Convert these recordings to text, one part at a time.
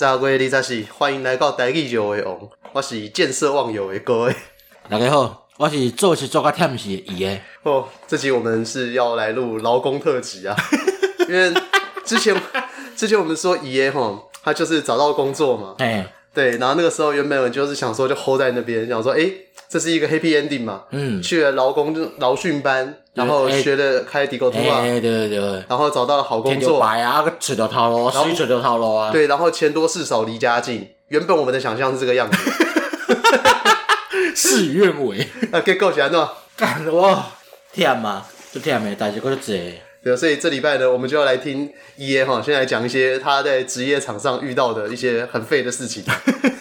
大家你扎是欢迎来到台语游的王，我是建设忘友的各位。大家好，我是做事做个忝死的伊诶。哦，这集我们是要来录劳工特辑啊，因为之前之前我们说伊诶吼，他就是找到工作嘛，嘿对，然后那个时候原本就是想说就 hold 在那边，想说诶这是一个 happy ending 嘛，嗯，去了劳工劳训班，然后学了开底沟图啊，对对对，然后找到了好工作，白啊，个找到头路，水找到头路啊，对，然后钱多事少离家近，原本我们的想象是这个样子，事与愿违。啊，给够起来喏，干 哇，忝嘛，就忝的，但是够济。对，所以这礼拜呢，我们就要来听伊耶哈，先来讲一些他在职业场上遇到的一些很废的事情。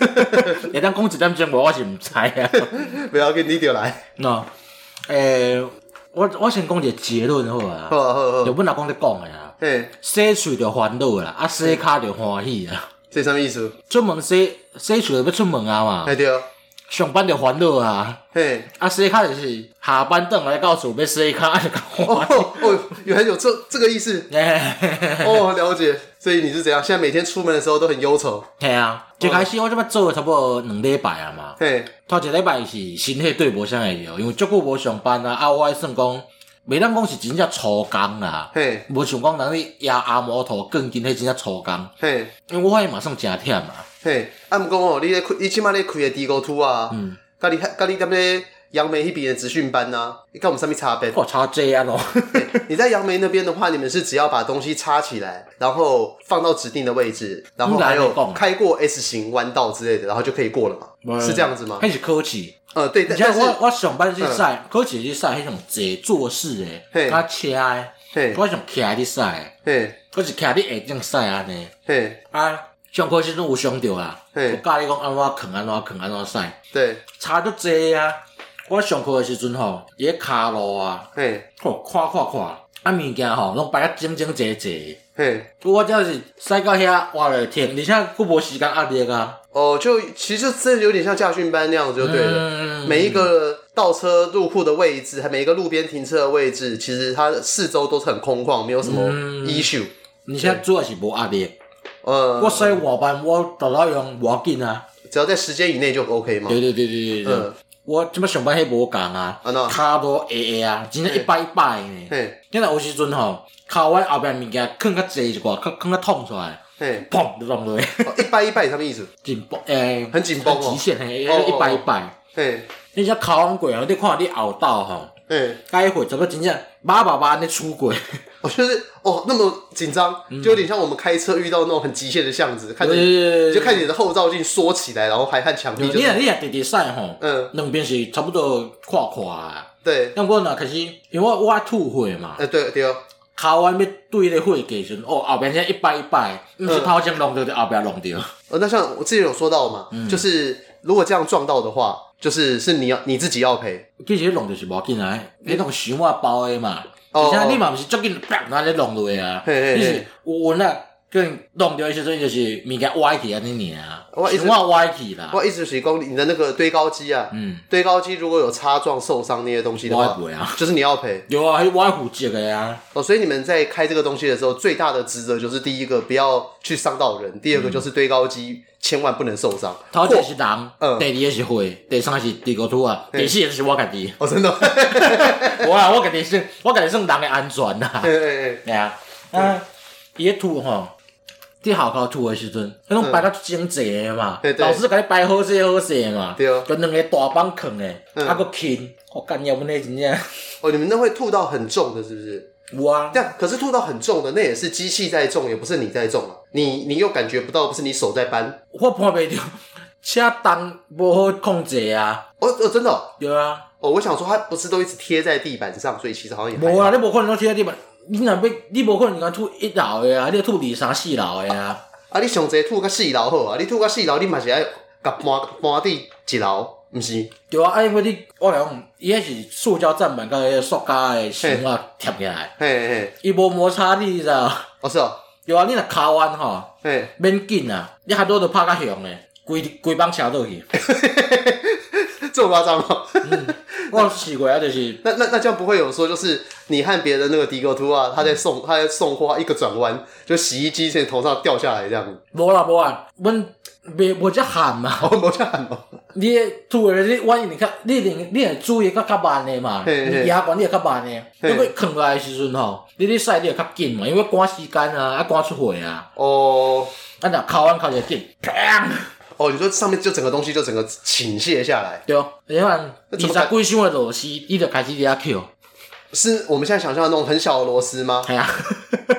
你当讲一点钟，我是唔猜啊。不要跟你就来。喏，诶，我我先讲一个结论好啊。好啊好好。就本来讲在讲的啊。嘿。洗喙就烦恼啦，啊洗骹就欢喜啊。这什么意思？出门洗洗喙就要出门啊嘛。哎对。上班就烦恼啊。嘿。啊洗骹就是下班转来到厝要洗骹就欢喜。哦哦，原来有这这个意思。哦，了解。所以你是怎样？现在每天出门的时候都很忧愁。对啊。一开始我这么做了差不多两礼拜啊嘛。嘿。头一礼拜是身体对无啥会了，因为足久无上班啊，啊我还算讲，袂当讲是真正粗工啦。嘿。无想讲人咧压阿摩托更紧，迄真正粗工。嘿。因为我发现马上真忝嘛。嘿。啊，毋过哦，你咧开，你起码咧开个地沟图啊。嗯。甲你甲你踮咧杨梅迄边的职训班啊，你跟我们上面差别。哦，差这样哦。你在杨梅那边的话，你们是只要把东西插起来，然后放到指定的位置，然后还有开过 S 型弯道之类的，然后就可以过了嘛？是这样子吗？还是科技？呃，对。但是我我上班去赛，科技去使迄种坐坐式诶，他车诶，我想徛伫使，嘿，我是徛伫下正使安尼，嘿，啊，上课时阵有上着啊，有教你讲安怎囥安怎囥安怎使，对，差足济啊。我上课的时阵吼，伊个骹路啊，嘿，吼看看看，啊物件吼拢摆啊整整齐齐，嘿，我真是驶到遐活了天，而且佫无时间压力啊。哦，就其实就真的有点像驾训班那样子就对了。嗯、每一个倒车入库的位置，还每一个路边停车的位置，其实它四周都是很空旷，没有什么 issue。你现在主要是无压力。呃，我所以我班，我倒到用无要紧啊，只要在时间以内就 OK 嘛。对对对对对。嗯。我即摆上班迄无共啊，卡都会会啊，真正一摆一摆呢。嘿，因为有时阵吼，骹我后边物件囥较济一寡，囥囥较痛出来，嘿，砰就撞落去。一摆一摆什么意思？紧绷诶，很紧绷哦，极限嘿，一摆一摆。嘿，你只骹完过啊，你看你后道吼，嘿，该会怎么真正叭叭叭那出轨？我觉得哦，那么紧张，就有点像我们开车遇到那种很极限的巷子，看着就看你的后照镜缩起来，然后还看墙壁。你啊，你也，直直晒吼，嗯，两边是差不多跨跨。对，那我呢，可是因为我吐血嘛。哎，对对哦。骹弯要对那血给时，哦，后边现在一摆一摆，不是头前弄掉，就后边弄掉。呃，那像我之前有说到嘛，就是如果这样撞到的话，就是是你要你自己要赔。其实弄就是无要紧啊，你弄想我包的嘛。而且你嘛毋是足紧，啪，那咧弄落去啊！你是有稳弄掉一些东西，就是物件歪起安尼尔啊，什么歪起啦？我意思是讲，你的那个堆高机啊，嗯，堆高机如果有擦撞、受伤那些东西的话，就是你要赔。有啊，还歪骨折的呀。哦，所以你们在开这个东西的时候，最大的职责就是第一个不要去伤到人，第二个就是堆高机千万不能受伤。头一是人，嗯，第二也是血，第三是地沟土啊，第四也是我家己。哦，真的？我啊，我家己算，我家己算人的安全呐。哎哎哎，啊，啊，伊个土吼。你好好吐的时阵，迄种摆到整齐的嘛，老师甲你摆好势好势嘛，对哦，就两个大板坑诶，啊个轻，我干要不那真正。哦，你们那会吐到很重的，是不是？有啊。这样，可是吐到很重的，那也是机器在重，也不是你在重啊。你你又感觉不到，不是你手在搬。我判袂着，车重无好控制啊。哦哦，真的。对啊。哦，我想说，它不是都一直贴在地板上，所以其实好像也。无啊，你无可能都贴在地板。你若要，你无可能讲吐一楼的啊，你要吐二三四楼的啊。啊，你上济吐个四楼好啊，你吐个四楼，你嘛是爱甲搬搬伫一楼，毋是？对啊，啊，因为你我来讲，伊迄是塑胶站板，甲迄个塑胶的绳啊贴起来，嘿嘿，伊无摩擦力，你知道？哦是哦，对啊，你若骹弯吼，嘿，免紧啊，你较多都拍较响诶，规规帮车倒去，这么夸张吗。我试过啊，就是 那那那这样不会有说，就是你和别的那个迪哥图啊，他在送他在送货，一个转弯，就洗衣机从头上掉下来这样。无啦无啦，阮没无遮喊嘛，无遮喊嘛。你厝诶，你万一你看，你你你诶煮诶较较慢的嘛，你牙关你也较慢诶，你要囥落来的时阵吼，你你晒你也较紧嘛，因为赶时间啊，啊赶出货啊。哦，啊若烤完烤就紧，砰！哦，你说上面就整个东西就整个倾泻下来。对哦，你看二十几箱的螺丝，伊就开始在遐扣。是我们现在想象的那种很小的螺丝吗？哎呀，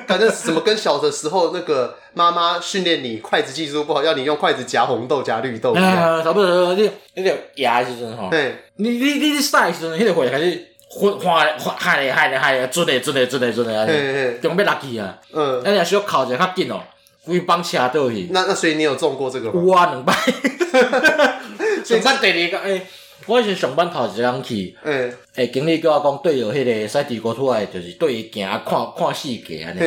反正怎么跟小的时候那个妈妈训练你筷子技术不好，要你用筷子夹红豆夹绿豆一样。哎，差不多，你你个牙时阵吼，对，你你你你晒时阵，迄个会开始滑滑滑，嗨嘞嗨嘞嗨嘞，准嘞准嘞准嘞准嘞，嘿准备落去啊。嗯，那你需要靠一下较紧哦，规帮车倒去。那那所以你有中过这个吗？有啊，两摆。上班第二个诶。我以前上班头一天去，诶、欸，经理叫我讲对着迄个赛地国出来，就是对伊行看看世界安尼。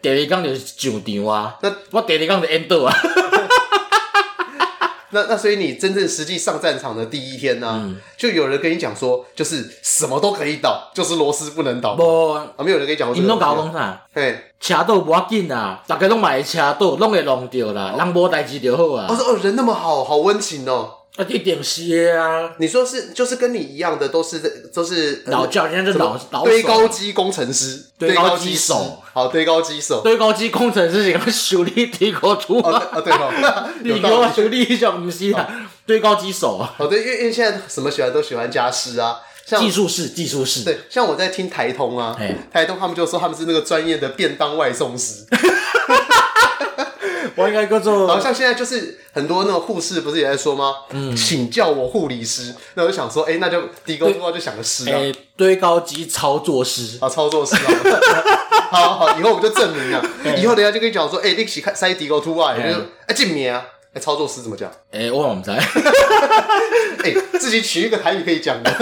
第二工就是上场啊，那我第二工就演倒啊。那那所以你真正实际上战场的第一天呢、啊，嗯、就有人跟你讲说，就是什么都可以倒，就是螺丝不能倒。无啊，没有人跟你讲过。因拢甲我讲啥？嘿，车倒无要紧啊，大家拢买车倒，拢会弄掉啦，人无代志就好啊。我说哦，人那么好，好温情哦。啊，一点些啊！你说是，就是跟你一样的，都是都是老教，人家是老老堆高机工程师，堆高机手，好，堆高机手，堆高机工程师是讲修理地沟出啊，啊对哦，你给我修理一下，不是啊，堆高机手啊，哦对，因为因为现在什么喜欢都喜欢加湿啊，像技术室，技术室，对，像我在听台通啊，台通他们就说他们是那个专业的便当外送师。我应该叫做，好像现在就是很多那种护士不是也在说吗？嗯，请叫我护理师。那我就想说，哎，那就低沟通话就想个师啊，堆高机操作师。啊，操作师啊，好好，以后我们就证明了，以后人家就跟你讲说，哎，你起开塞低沟通话，就是哎进名啊，哎操作师怎么讲？哎，我唔知，哎，自己取一个台语可以讲的，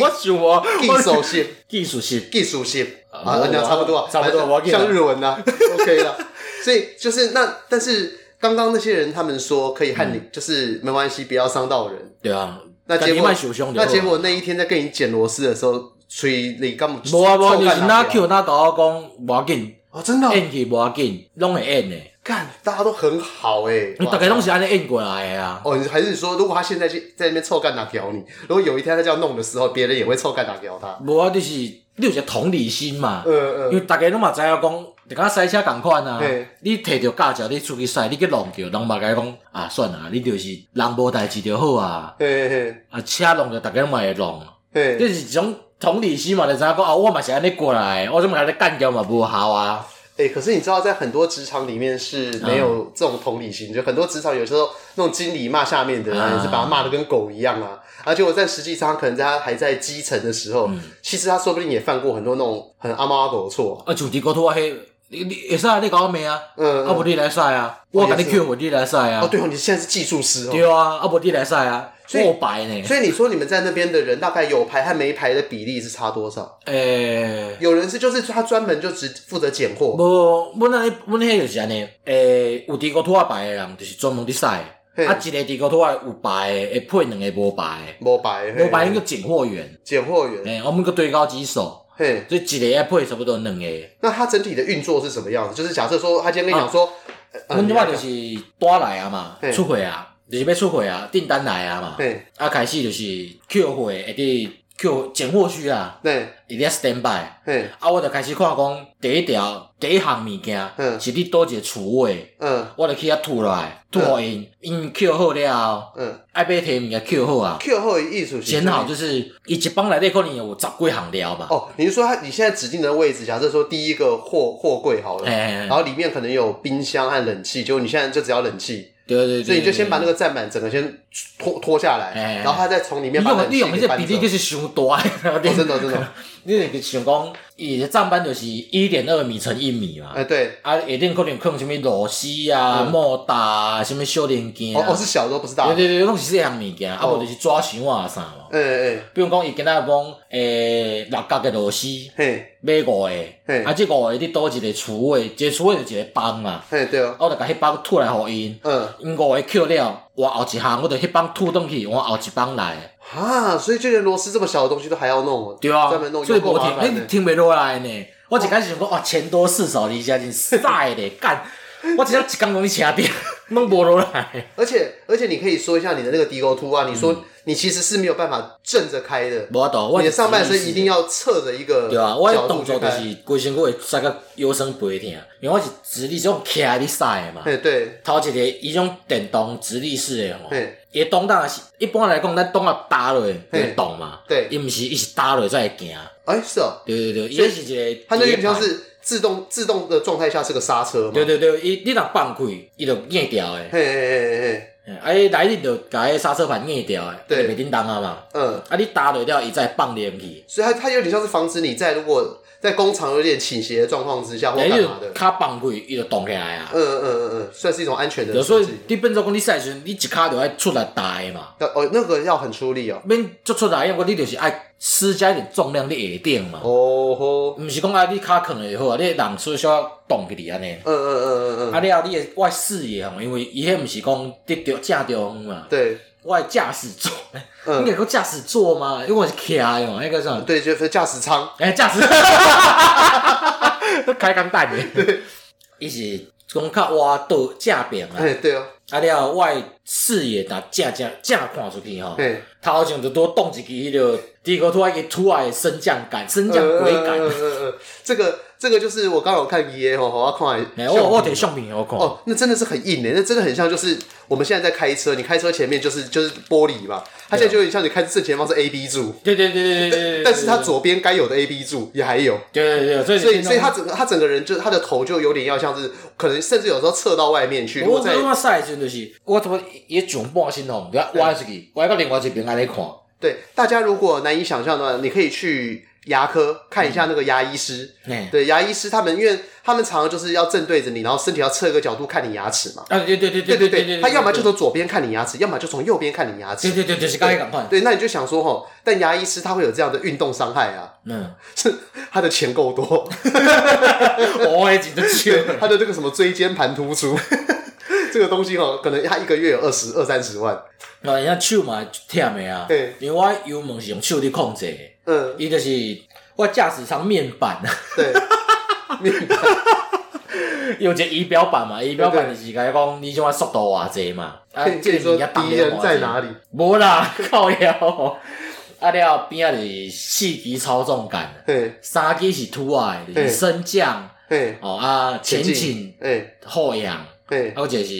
我想我技术性，技术性，技术性啊，那差不多啊，差不多，我像日文呐，OK 了。所以就是那，但是刚刚那些人他们说可以和你，就是没关系，不要伤到人。对啊，那结果那结果那一天在跟你剪螺丝的时候，吹你干嘛？无啊无，就是那 Q 那跟我讲无要紧哦，真的，演技无要紧，拢会演的。看大家都很好诶，你大概拢是安尼演过来的啊。哦，还是说如果他现在去在那边臭干哪条你？如果有一天他这样弄的时候，别人也会臭干哪条他？无啊，就是你有一个同理心嘛。嗯嗯。因为大家拢嘛知影讲。就甲赛车共款啊！嘿你摕着驾照，你出去赛，你去弄着，人嘛甲伊讲啊，算啦，你就是人无代志就好啊。嘿嘿啊，车弄着，逐个拢嘛会弄。嘿，这是一种同理心嘛，你知道讲啊，我嘛是安尼过来，我怎么甲你干掉嘛不好啊？哎、欸，可是你知道，在很多职场里面是没有这种同理心，嗯、就很多职场有时候那种经理骂下面的人，也是把他骂的跟狗一样啊。而且我在实际上，可能在他还在基层的时候，嗯、其实他说不定也犯过很多那种很阿猫阿狗的错。啊，啊，主题沟拖黑。你你会使啊？你甲我骂啊？嗯，啊无你来使啊？我甲你 Q 我你来使啊？哦，对哦，你现在是技术师哦。对啊，啊无你来使啊？过白呢？所以你说你们在那边的人，大概有牌和没牌的比例是差多少？诶，有人是就是他专门就只负责拣货。无，阮那阮迄就是安尼。诶，有地沟拖牌的人，就是专门伫使。啊，一个地沟拖有白的，会配两个无白的。无牌，无牌那个拣货员。拣货员。诶，我们个堆高机手。嘿，所以一个要配差不多两个。那它整体的运作是什么样子？就是假设说，他今天跟你讲说，阮即摆就是单来啊嘛，出货啊，就是要出货啊，订单来啊嘛，啊开始就是 Q 货，会伫 Q 拣货区啊，对，一定要 stand by，啊，我就开始看讲第一条第一项物件，是你倒一个厨位，嗯，我就去遐吐落来。拖因，因 Q 好了，嗯，爱买提物件 Q 好啊，Q 好的意思是选好，就是伊一帮来底可能有十几项料吧。哦，你是说他你现在指定的位置，假设说第一个货货柜好了，然后里面可能有冰箱和冷气，就你现在就只要冷气，对对对，所以你就先把那个站板整个先拖拖下来，然后他再从里面把冷气搬走。你用这比例就是伤大，真的真的，你那个想讲。伊的站板就是一点二米乘一米嘛，哎对，啊一定可能放什么螺丝啊、莫打啊、什么小零件啊，哦是小的不是大，对对对，拢是这样物件，啊无就是抓箱啊啥嘛，哎哎，比如讲伊今仔讲诶六角的螺丝，嘿，买五个，嘿，啊这五个你倒一个厨位，这厨位就一个帮嘛，嘿对。哦，我就甲迄帮吐来互因，嗯，因五个扣了，我后一项我就迄帮吐转去，我后一帮来。哈，所以就连螺丝这么小的东西都还要弄，对啊，专门弄，所以不停，哎，停袂落来呢。我一开始想讲，哇，钱多事少离家近，晒嘞干。我只要一工讲你车顶，弄不落来。而且而且，你可以说一下你的那个 D O Two 啊，你说你其实是没有办法正着开的，你的上半身一定要侧着一个。对啊，我的动作就是规身躯会塞个腰酸背痛，因为我是直立，种骑在你塞的嘛。对。头一个伊种电动直立式的吼，伊动当是一般来讲，咱动啊打落会动嘛。对。伊毋是，伊是打落再会行。哎，是哦。对对对，伊是一个。它那个像是。自动自动的状态下是个刹车嘛？对对对，伊你若放开，伊就硬掉诶。嘿嘿嘿嘿嘿，啊，伊来你就甲迄刹车盘硬掉诶，对，袂叮当啊嘛。嗯，啊，你打落掉，伊再放入去。所以它它有点像是防止你在如果。在工厂有点倾斜的状况之下，或干嘛的，卡绑开，伊就动起来啊。嗯嗯嗯嗯，算是一种安全的。所以你变做讲你赛时，你一卡就要出来打嘛。哦，那个要很出力哦。免做出来，因为你就是爱施加一点重量，你下顶嘛。哦吼。唔是讲啊，你卡囥就好啊，你人需需要动起来安尼。嗯嗯嗯嗯嗯。啊，了你的外视野吼，因为伊迄唔是讲得着正着嘛。对。外驾驶座，应该有驾驶座吗？因为我是开嘛，那个什么？对，就是驾驶舱。哎，驾驶，开钢弹的。对，伊是讲较挖到正边啊。哎，对哦。啊了，外视野打正正正看出去吼。对。头前就多动一支迄个，第一个突然一个突然升降杆、升降轨杆。嗯嗯嗯，这个。这个就是我刚刚有看 E A 吼，我要看。我我得相片我看。哦，那真的是很硬诶，那真的很像就是我们现在在开车，你开车前面就是就是玻璃嘛，它现在就有点像你开正前方是 A B 柱。对对对对对对。但是它左边该有的 A B 柱也还有。对对对，所以所以所以他整个他整个人就他的头就有点要像是可能甚至有时候侧到外面去。我在我赛的时候就是我怎么也上半身哦，我要歪出去，歪到另外一边来看。对，大家如果难以想象的话，你可以去。牙科看一下那个牙医师，嗯、对牙医师他们，因为他们常常就是要正对着你，然后身体要侧一个角度看你牙齿嘛。啊，对对对对对对对，他要么就从左边看你牙齿，要么就从右边看你牙齿。对对对，就是刚才讲换。对，那你就想说吼，但牙医师他会有这样的运动伤害啊？嗯，是他的钱够多，我也记得去。他的这个什么椎间盘突出，这个东西哦，可能他一个月有二十二三十万。那人家手嘛忝的啊，对，因为我油门是用手去控制。嗯，伊就是我驾驶舱面板，对，面板。有一个仪表板嘛，仪表板就是甲伊讲你种啊速度偌济嘛，啊，这个物件敌人在哪里？无啦，靠腰，啊了边啊是四级操纵杆，对，三级是凸啊，就是升降，对，哦啊前进，哎，后仰，对，啊，就是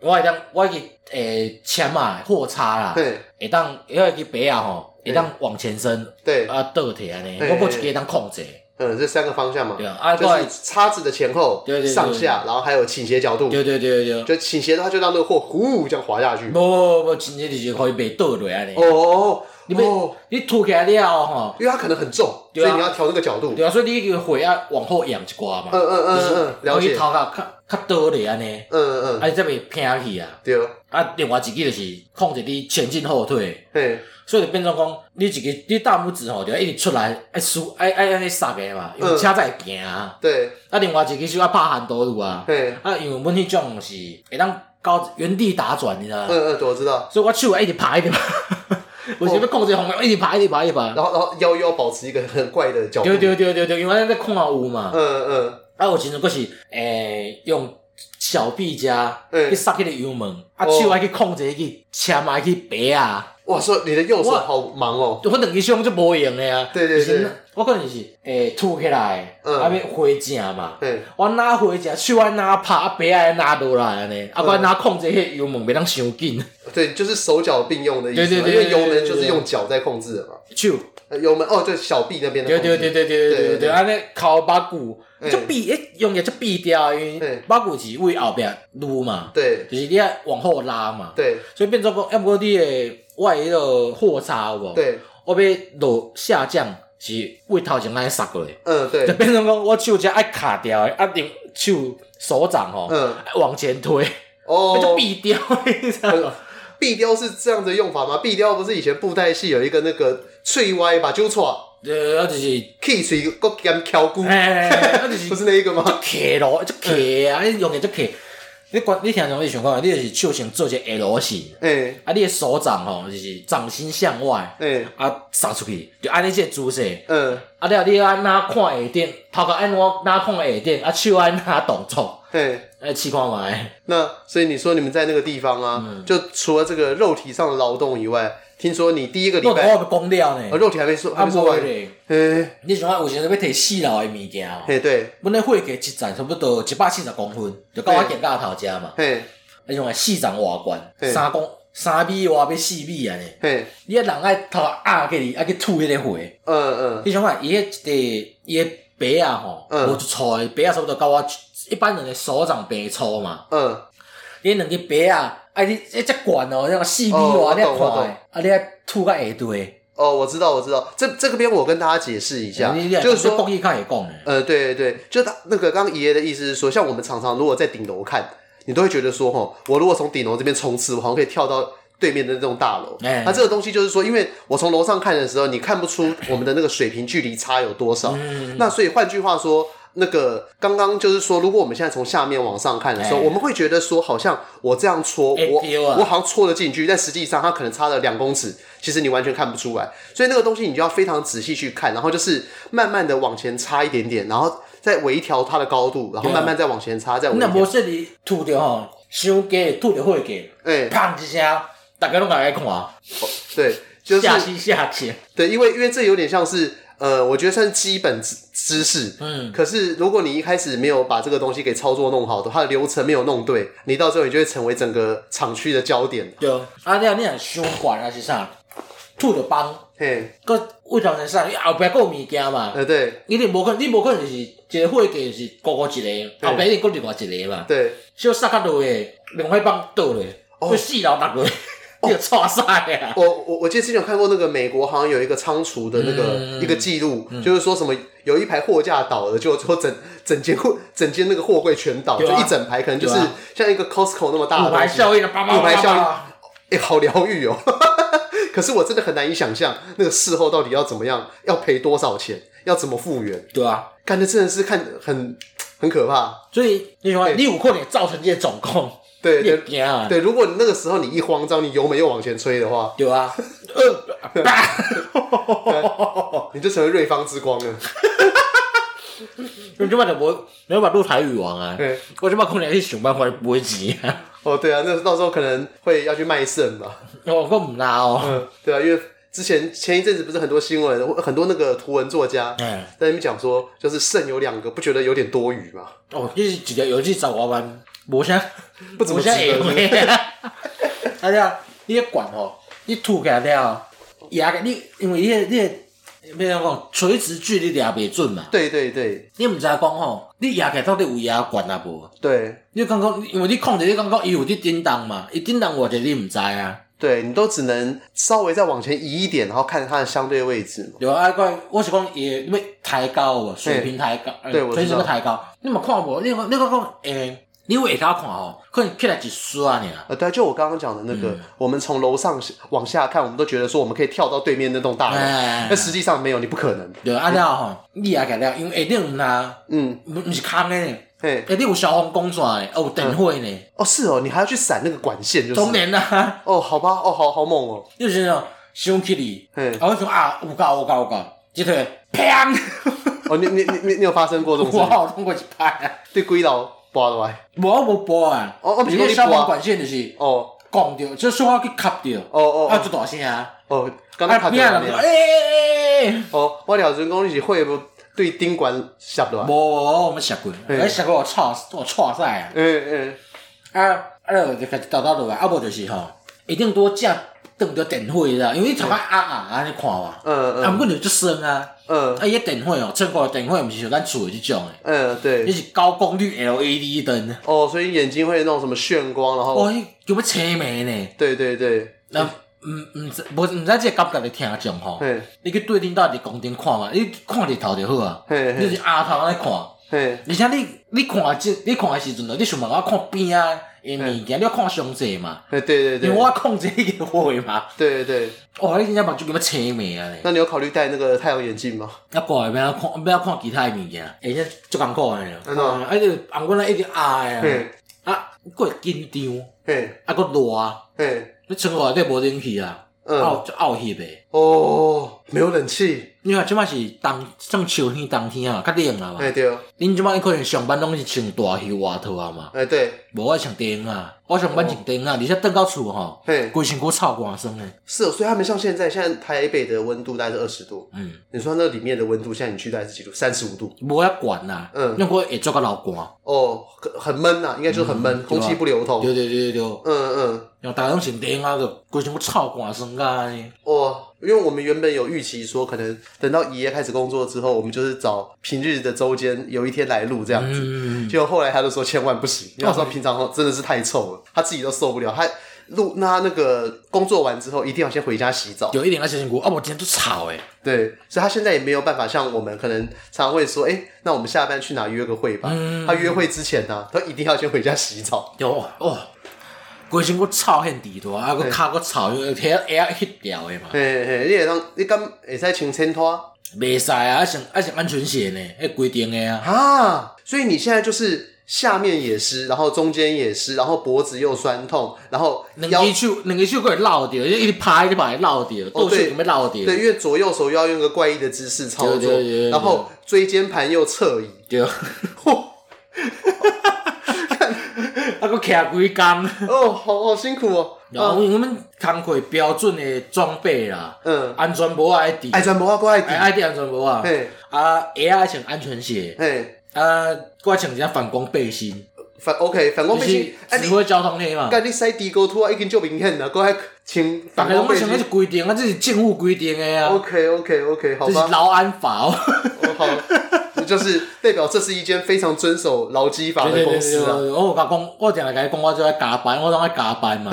我会当我去诶签嘛货差啦，对，会当因为去白啊吼。会当往前伸，对啊，倒退安尼，我过去可以当控制。嗯，这三个方向嘛，对啊，就是叉子的前后、上下，然后还有倾斜角度。对对对对，就倾斜的话，就让那个货呼这样滑下去。不不不，倾斜就是可以被倒落安尼。哦哦，你别你凸起来了吼，因为它可能很重，所以你要调那个角度。对啊，所以你一个货要往后仰一挂嘛。嗯嗯嗯嗯，了解。头壳较较倒咧安尼。嗯嗯嗯，啊，你这边偏去啊。对。啊，另外一个就是控制你前进后退。嘿。所以就变成讲，你一个你大拇指吼，就要一直出来，爱输爱爱安尼杀个嘛，因为车才会行啊。对。啊，另外一个是要拍 handle 路啊。对。啊，因为阮迄种是会当高原地打转，你知道吗？嗯嗯，我知道。所以我手一直拍一直拍，我前面控制方向一直爬一直爬一直爬。然后然后腰要保持一个很怪的角度。对对对对对，因为咱在看有嘛。嗯嗯。啊，有时阵佫是诶用小臂加去刹迄个油门，啊手爱去控制去车嘛去爬啊。哇，说你的右手好忙哦！我两只手就无用的呀。对对对，我可能是诶凸起来，啊要回正嘛。我拿回正，手爱拿拍，背爱拿落来安尼，啊我拿控制迄油门，别当伤紧。对，就是手脚并用的意思。对对对，因为油门就是用脚在控制的嘛。就，油门哦，对，小臂那边的。对对对对对对对，安尼靠把骨，就臂诶用也就臂掉，因为把骨是为后壁撸嘛。对，就是你要往后拉嘛。对，所以变做讲，要不你诶。我迄个货差有无？对，我要落下降是为头前安尼刹过来。嗯，对。就变成讲我手只爱卡掉的，啊，用手手掌吼，嗯，往前推，哦，就避雕，你知道吗？避雕是这样的用法吗？避雕不是以前布袋戏有一个那个脆歪把揪错，对，啊，就是 K 碎搁兼敲鼓，不是那一个吗？就卡咯，就卡啊，用的就卡。你管你听从你想看，你就是手先做一个 L 型，诶、欸，啊，你的手掌吼就是掌心向外，诶、欸，啊，撒出去，就按你这个姿势，嗯，啊，了你安哪看下点，头壳按我哪看下点，啊，手按哪动作，对，来试看觅。那所以你说你们在那个地方啊，嗯、就除了这个肉体上的劳动以外。听说你第一个礼拜，肉体还没，肉体还没说，还没说完嘞。嘿，你想看有时候要摕四楼的物件哦。嘿，对。阮咧火架一层差不多一百七十公分，就到我肩胛头遮嘛。嘿。你想看四层瓦罐，三公三米瓦要四米安尼。嘿。你个人爱头压起哩，爱去吐迄个血。嗯嗯。你想看伊迄个伊个白啊吼，无就粗的白啊，差不多到我一般人的手掌白粗嘛。嗯。你两个白啊。哎，你哎，这管哦，那个细密哇，那块，啊，你还吐个下堆。哦，我知道，我知道，这这个边我跟大家解释一下，就是说，工艺看也供呃，对对对，就他那个刚刚爷爷的意思是说，像我们常常如果在顶楼看，你都会觉得说，哈，我如果从顶楼这边冲刺，我好像可以跳到对面的那栋大楼。哎，那这个东西就是说，因为我从楼上看的时候，你看不出我们的那个水平距离差有多少。嗯，那所以换句话说。那个刚刚就是说，如果我们现在从下面往上看的时候，欸、我们会觉得说，好像我这样戳，欸、我、啊、我好像戳了进去，但实际上它可能差了两公尺，其实你完全看不出来。所以那个东西你就要非常仔细去看，然后就是慢慢的往前插一点点，然后再微调它的高度，然后慢慢再往前插，再微调。那不是你吐掉哈，伤低吐掉会给，哎，砰一下，大家都来看啊。对，就是下气下潜。对，因为因为这有点像是。呃，我觉得算是基本知知识。嗯，可是如果你一开始没有把这个东西给操作弄好的，它的流程没有弄对，你到最后你就会成为整个厂区的焦点。对，啊，你啊，你啊，伤管还是啥？吐的帮，嘿，搁为啥子啥？你后壁搁有物件嘛？呃，对，一定无可能，你无可能就是一个火架是高高一个，后壁一定搁另外一个嘛？对，小刹卡落诶，两块帮倒咧，会四楼落落。有超赛啊！我我我记得之前有看过那个美国好像有一个仓储的那个一个记录，就是说什么有一排货架倒了，就就整整间货整间那个货柜全倒，就一整排，可能就是像一个 Costco 那么大的。骨牌效应的，骨牌效应，哎，好疗愈哦！可是我真的很难以想象那个事后到底要怎么样，要赔多少钱，要怎么复原？对啊，干的真的是看很很可怕。所以你说你有可能造成这些总控。对对对，如果你那个时候你一慌张，你油门又往前吹的话，有啊，你就成为瑞芳之光了。你就把就无，你要把录台语王啊，我就把空调去想办法不会钱啊。哦，对啊，那到时候可能会要去卖肾吧。哦，我唔拉哦。嗯，对啊，因为之前前一阵子不是很多新闻，很多那个图文作家在那边讲说，就是肾有两个，不觉得有点多余吗？哦，就是几个有去找我玩。无啥，不怎么值得。啊，对啊，你个管吼，你吐起来了，牙个你，因为你个你个，要怎讲，垂直距离抓袂准嘛。对对对，你毋知影讲吼，你牙起到底有牙管啊无？对，你感觉，因为你控制，你感觉伊有滴叮当嘛，伊震动偌济你毋知啊。对，你都只能稍微再往前移一点，然后看它的相对位置。有啊，怪我是讲也因为抬高哦，水平抬高，对，垂直抬高。你嘛看无？你你讲讲诶。你为他看哦，可能起来一刷呢。呃，对，就我刚刚讲的那个，我们从楼上往下看，我们都觉得说我们可以跳到对面那栋大楼，但实际上没有，你不可能。对，按照吼，你也改了，因为下顶呐，嗯，不不是空的，嘿，下顶有消防公线的，哦，电火呢。哦，是哦，你还要去闪那个管线，就是。当然啦。哦，好吧，哦，好好猛哦。就是哦，想起你，嘿，然后说啊，有够有够有够，一推，砰！哦，你你你你有发生过这种事？我好通过一拍，对几楼？拨落来，无我无拨啊！哦哦，你个消防管线就是哦，讲着，就说话去卡着，哦哦，啊，做大声啊！哦，刚刚卡着了，诶！哦，我了阵讲你是会不对顶管摔落来？无无，我们摔过，哎，摔过我错我错晒啊！嗯嗯，啊啊，就开始倒倒落来，啊无就是吼，一定多正等着电火啦，因为你头壳压压安尼看嘛，嗯嗯，啊，不就这声啊。嗯，啊，伊个电火哦，中国的电火毋是像咱厝的即种诶。嗯，对。伊是高功率 LED 灯。哦，所以眼睛会那种什么眩光，然后。哦，伊叫要青眉呢。对对对。那毋毋知无毋知即个感觉你听众吼。嘿。你去对顶到伫讲顶看嘛，你看日头就好啊。你是阿头安尼看。嘿。而且你你看这你看的时阵哦，你想办法看边啊。诶，物件你要看上济嘛？诶，对对对，因为我控制一个火嘛。对对对。哦，你真正目睭咁样青眉啊！那你有考虑戴那个太阳眼镜吗？要过来，不要看，不要看其他诶物件。诶，这足艰苦诶。嗯。啊，就按阮那一直压诶。啊，过会紧张，嘿，啊，阁热，嘿，你窗户内底无冷气啊，嗯，就漚翕的。哦，没有冷气。你看，即摆是冬，像秋天、冬天啊，较冷啊嘛。哎对。恁即摆可能上班拢是穿大袖外套啊嘛。哎对。无我穿短啊，我上班穿短啊，而且转到厝吼，嘿，规身躯臭汗酸诶。是哦，所以他们像现在，现在台北的温度大概是二十度。嗯。你说那里面的温度，现在你去大概是几度？三十五度。无要管呐。嗯。那会会做个老寒。哦，很很闷呐，应该就是很闷，空气不流通。对对对对对。嗯嗯。然后大家拢穿短啊，就规身躯臭汗酸甲呢。哦。因为我们原本有预期说，可能等到爷爷开始工作之后，我们就是找平日的周间有一天来录这样子。嗯、结果后来他就说千万不行，因为他说平常真的是太臭了，他自己都受不了。他录那他那个工作完之后，一定要先回家洗澡。有一点那些辛苦啊，我今天都吵哎。对，所以他现在也没有办法像我们可能常常会说，哎，那我们下班去哪约个会吧？嗯、他约会之前呢，他一定要先回家洗澡。有哦。规身骨臭很地多，啊，个骹骨臭，因为体下压迄条的嘛。嘿嘿，你会当你敢会使穿衬拖？袂使啊，要穿要穿安全鞋呢，迄规定的啊。啊，所以你现在就是下面也湿，然后中间也湿，然后脖子又酸痛，然后两个手两个手会绕掉，一直拍一直拍绕掉，都是准备绕掉。对，因为左右手又要用个怪异的姿势操作，然后椎间盘又侧移。对。啊，搁徛几工哦，好好辛苦哦。然后我们工课标准的装备啦，嗯，安全帽爱戴，安全帽爱戴，爱戴安全帽啊。嘿，啊，鞋爱穿安全鞋。嘿，啊，搁爱穿一件反光背心。反 OK，反光背心，指挥交通的嘛。甲你洗地沟土啊，已经足明显了，搁爱穿反光背心。大家拢穿的是规定啊，这是政府规定的啊。OK OK OK，好吧。这是劳安法哦。好。就是代表这是一间非常遵守劳基法的公司啊！我有甲讲，我定来甲伊讲，我就爱加班，我当爱加班嘛。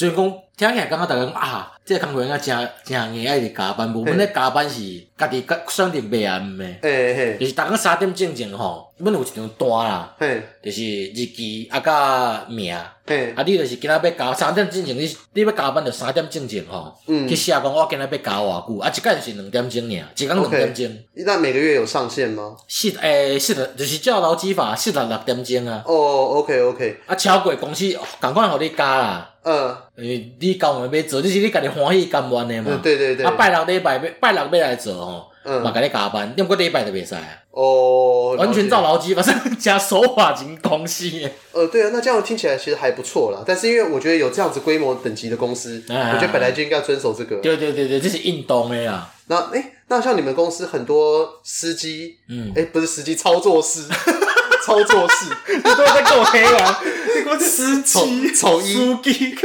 所以讲听起来感觉大家讲啊，这个工作应该真真硬，爱是加班。无，阮咧加班是家己选择袂暗的，就是逐工三点正前吼，阮有一张单啦，就是日期啊甲名。啊，你就是今仔要加三点正前，你你要加班就三点正前吼，嗯去写讲我今仔要加偌久，啊，一工是两点钟尔，一工两点钟。那每个月有上限吗？是诶，是的，就是照劳基法，四十六点钟啊。哦，OK OK。啊，超过公司赶快互你加啦。嗯。诶，你甘愿要做，就是你家己欢喜甘愿的嘛。对对对。啊，拜六礼拜要拜六要来做吼，嘛甲你加班，你毋过礼拜就袂使啊。哦。完全照劳基法，加 手法真公司。呃，对啊，那这样听起来其实还不错啦。但是因为我觉得有这样子规模等级的公司，我觉得本来就应该要遵守这个。对对对对，这是硬东的呀。那诶，那像你们公司很多司机，嗯，诶，不是司机，操作师，操作室，你都在跟我黑玩？你给我司机、丑司机，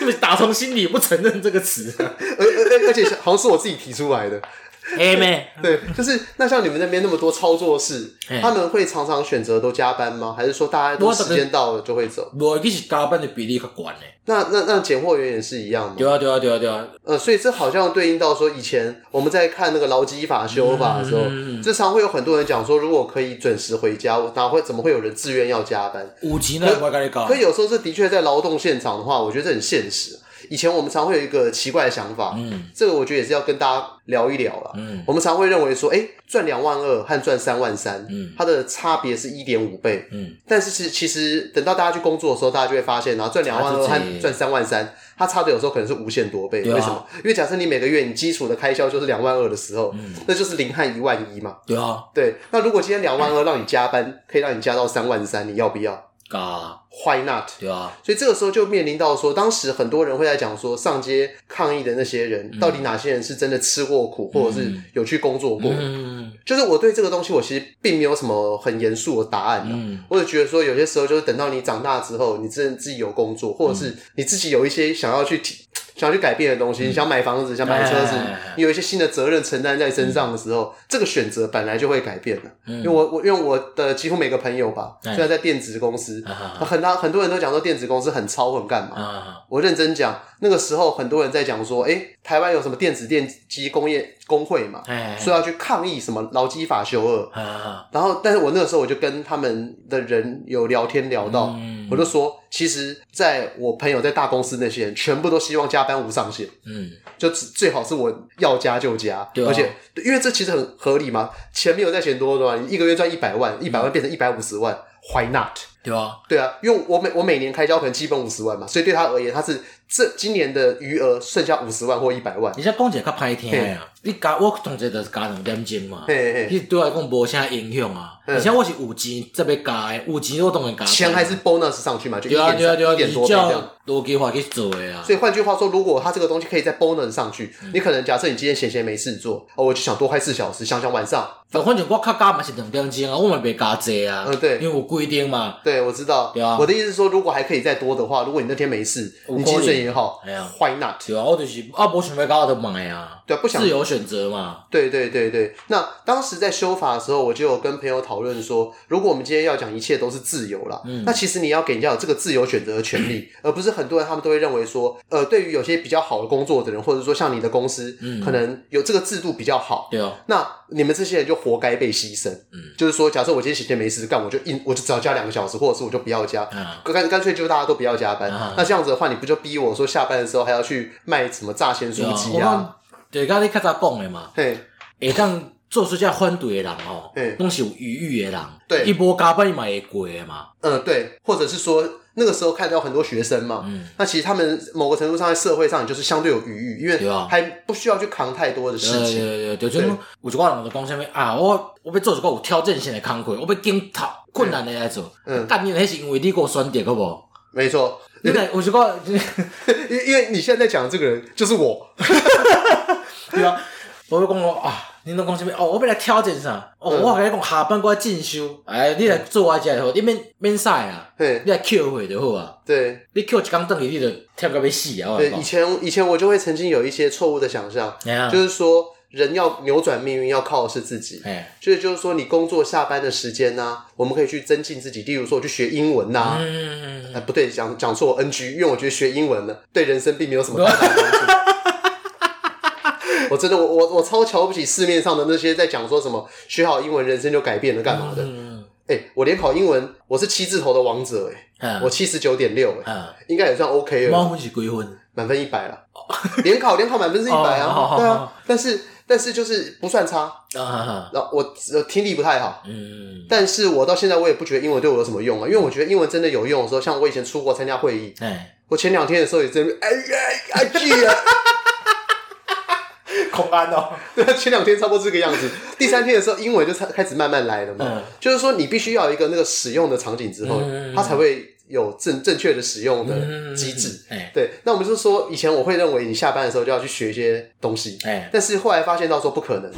因为 打从心里不承认这个词，而而而且好像是我自己提出来的。哎妹，对，就是那像你们那边那么多操作室，他们会常常选择都加班吗？还是说大家都时间到了就会走？我其实加班的比例较高呢。那那那拣货员也是一样吗？对啊对啊对啊对啊。呃，所以这好像对应到说，以前我们在看那个劳基法修法的时候，这常会有很多人讲说，如果可以准时回家，哪会怎么会有人自愿要加班？五级呢？我跟你讲。可有时候这的确在劳动现场的话，我觉得这很现实。以前我们常会有一个奇怪的想法，嗯，这个我觉得也是要跟大家聊一聊了，嗯，我们常会认为说，哎，赚两万二和赚三万三，嗯，它的差别是一点五倍，嗯，但是其实其实等到大家去工作的时候，大家就会发现，然后赚两万二和赚三万三，它差的有时候可能是无限多倍，为什么？因为假设你每个月你基础的开销就是两万二的时候，嗯，那就是零和一万一嘛，对啊，对，那如果今天两万二让你加班，可以让你加到三万三，你要不要？啊，Why not？对啊，所以这个时候就面临到说，当时很多人会在讲说，上街抗议的那些人，到底哪些人是真的吃过苦，或者是有去工作过？嗯，就是我对这个东西，我其实并没有什么很严肃的答案的。嗯，我只觉得说，有些时候就是等到你长大之后，你自自己有工作，或者是你自己有一些想要去提。想要去改变的东西，你想买房子，想买车子，你有一些新的责任承担在身上的时候，这个选择本来就会改变的。因为我我因为我的几乎每个朋友吧，虽然在电子公司，很大很多人都讲说电子公司很超很干嘛。我认真讲，那个时候很多人在讲说，哎，台湾有什么电子电机工业工会嘛，说要去抗议什么劳基法修二。然后，但是我那个时候我就跟他们的人有聊天聊到，我就说。其实，在我朋友在大公司那些人，全部都希望加班无上限。嗯，就最好是我要加就加，对啊、而且因为这其实很合理嘛，钱没有在钱多的话，你一个月赚一百万，一百万变成一百五十万，，Why not？对啊，对啊，因为我每我每年开销可能基本五十万嘛，所以对他而言，他是这今年的余额剩下五十万或一百万。你像讲一个较歹听的啊，你加我同齐就是加两点钟嘛，其实对我来讲无啥影响啊。而且我是有钱才要加的，有钱我当然加。钱还是 bonus 上去嘛，就一点一点多这样。多计划去做的啊。所以换句话说，如果他这个东西可以再 bonus 上去，你可能假设你今天闲闲没事做，哦，我就想多开四小时，想想晚上。反正我较加嘛是两点钟啊，我嘛别加济啊。嗯，对，因为有规定嘛。对，我知道。对啊。我的意思是说，如果还可以再多的话，如果你那天没事，你精神也好，Why not？对啊，我就是啊，无想要加我就买啊。对啊，不想自由选择嘛。对对对对。那当时在修法的时候，我就有跟朋友讨论说，如果我们今天要讲一切都是自由啦，嗯，那其实你要给人家有这个自由选择的权利，而不是很多人他们都会认为说，呃，对于有些比较好的工作的人，或者说像你的公司，嗯，可能有这个制度比较好，对啊。那你们这些人就活该被牺牲，嗯，就是说，假设我今天几天没事干，我就硬，我就只要加两个小时，或者是我就不要加，干干脆就大家都不要加班。那这样子的话，你不就逼我说下班的时候还要去卖什么炸鲜酥鸡啊？对，刚才你较早讲的嘛，嘿，会当做出这样反对的人哦，对，拢是有余裕的人，对，一波加班嘛会贵的嘛，嗯，对，或者是说。那个时候看到很多学生嘛，嗯，那其实他们某个程度上在社会上就是相对有余裕，因为还不需要去扛太多的事情。对对对，就是有一寡人就讲啥物啊，我我要做一个有挑战性的工作，我要惊讨困难的来做。嗯，但你那是因为你给我选择，好不好？没错，你看，我就讲，因因为你现在在讲的这个人就是我，对啊，我就讲说啊。你拢讲啥物？哦，我要来挑战啥？哦，我甲你讲下班我来进修。哎，你来做我这就好，你免免使啊。对，你来 Q 会就好啊。对，你 Q 一工等于你就跳到要死啊！对，以前以前我就会曾经有一些错误的想象，就是说人要扭转命运要靠的是自己。哎，就是就是说你工作下班的时间呢，我们可以去增进自己，例如说我去学英文呐。嗯嗯不对，讲讲错 NG，因为我觉得学英文呢对人生并没有什么 太大帮助。我真的，我我我超瞧不起市面上的那些在讲说什么学好英文人生就改变了干嘛的？哎、我联考英文我是七字头的王者哎、欸，嗯、我七十九点六哎，嗯、应该也算 OK 了。满分是几分？满分一百了。联考联考满分是一百啊，对啊。但是但是就是不算差啊。然后我我听力不太好，嗯，但是我到现在我也不觉得英文对我有什么用啊，因为我觉得英文真的有用的时候，像我以前出国参加会议，哎，我前两天的时候也真哎呀哎呀。恐安哦，对，前两天差不多这个样子，第三天的时候，英文就开始慢慢来了嘛。嗯，就是说你必须要有一个那个使用的场景之后，嗯、它才会有正正确的使用的机制。对，那我们就是说，以前我会认为你下班的时候就要去学一些东西，嗯、但是后来发现到说不可能，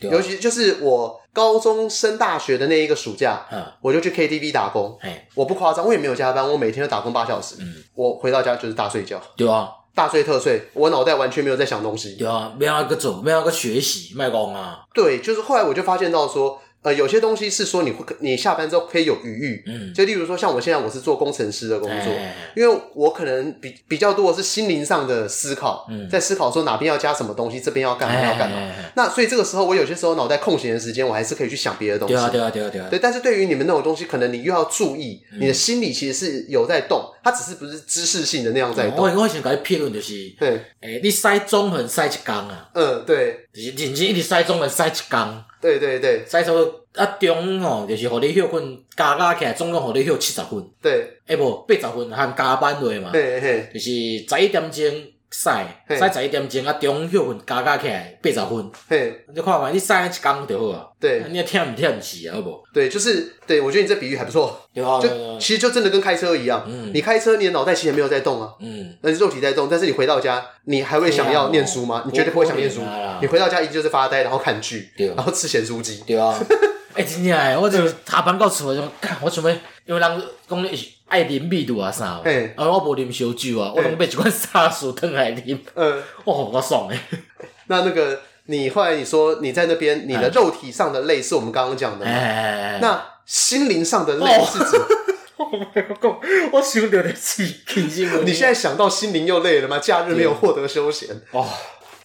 嗯、尤其就是我高中升大学的那一个暑假，嗯、我就去 KTV 打工，嗯、我不夸张，我也没有加班，我每天都打工八小时，嗯、我回到家就是大睡觉，对啊。大睡特睡，我脑袋完全没有在想东西。对啊，没有那个走，没有那个学习，卖光啊。对，就是后来我就发现到说。呃，有些东西是说你会，你下班之后可以有余裕，嗯，就例如说像我现在我是做工程师的工作，因为我可能比比较多的是心灵上的思考，嗯，在思考说哪边要加什么东西，这边要干嘛要干嘛。那所以这个时候我有些时候脑袋空闲的时间，我还是可以去想别的东西。对啊，对啊，对啊，对啊。对，但是对于你们那种东西，可能你又要注意，你的心理其实是有在动，它只是不是知识性的那样在动。我我想跟你评论就是，对，诶，你塞中很塞一缸啊，嗯，对，就是认真一直塞中横塞一工。对对对，再说啊中吼，就是互你休困加加起来，总共互你休七十分。对，哎无八十分含加班落嘛，嘿嘿，就是十一点钟使，使十一点钟啊中休困加加起来八十分。嘿，你看嘛，你使一工就好啊。对，你要忝毋忝死啊，好不？对，就是对，我觉得你这比喻还不错。对啊，就其实就真的跟开车一样，嗯，你开车你的脑袋其实没有在动啊，嗯，但是肉体在动，但是你回到家，你还会想要念书吗？你绝对不会想念书。你回到家一定就是发呆，然后看剧，然后吃咸酥鸡。对啊，哎，真正诶，我就下班到厝我就，我准备，因为人讲你是爱啉米度啊啥，哎，啊我无啉烧酒啊，我拢买一罐沙士汤来啉，嗯，哇，好爽诶。那那个。你后来你说你在那边，你的肉体上的累是我们刚刚讲的吗？那心灵上的累是指？我我想到的是，你现在想到心灵又累了吗？假日没有获得休闲。哦，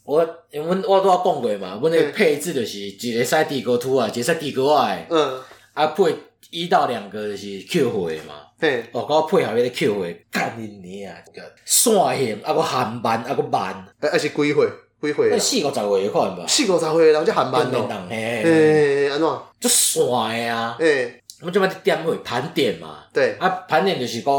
我因为我都要讲过嘛，我那个配置就是一个塞地沟土啊，一个塞地沟外，嗯，啊配一到两个就是 Q 回嘛，对，哦，我配合迄个 Q 诶，干你娘啊，线型啊个含慢啊个慢，还是几岁？几岁那？四五十岁看吧。四五十岁，人就韩版咯。嘿，安怎？就帅啊！诶，我们这边点会盘点嘛？对。啊，盘点就是讲，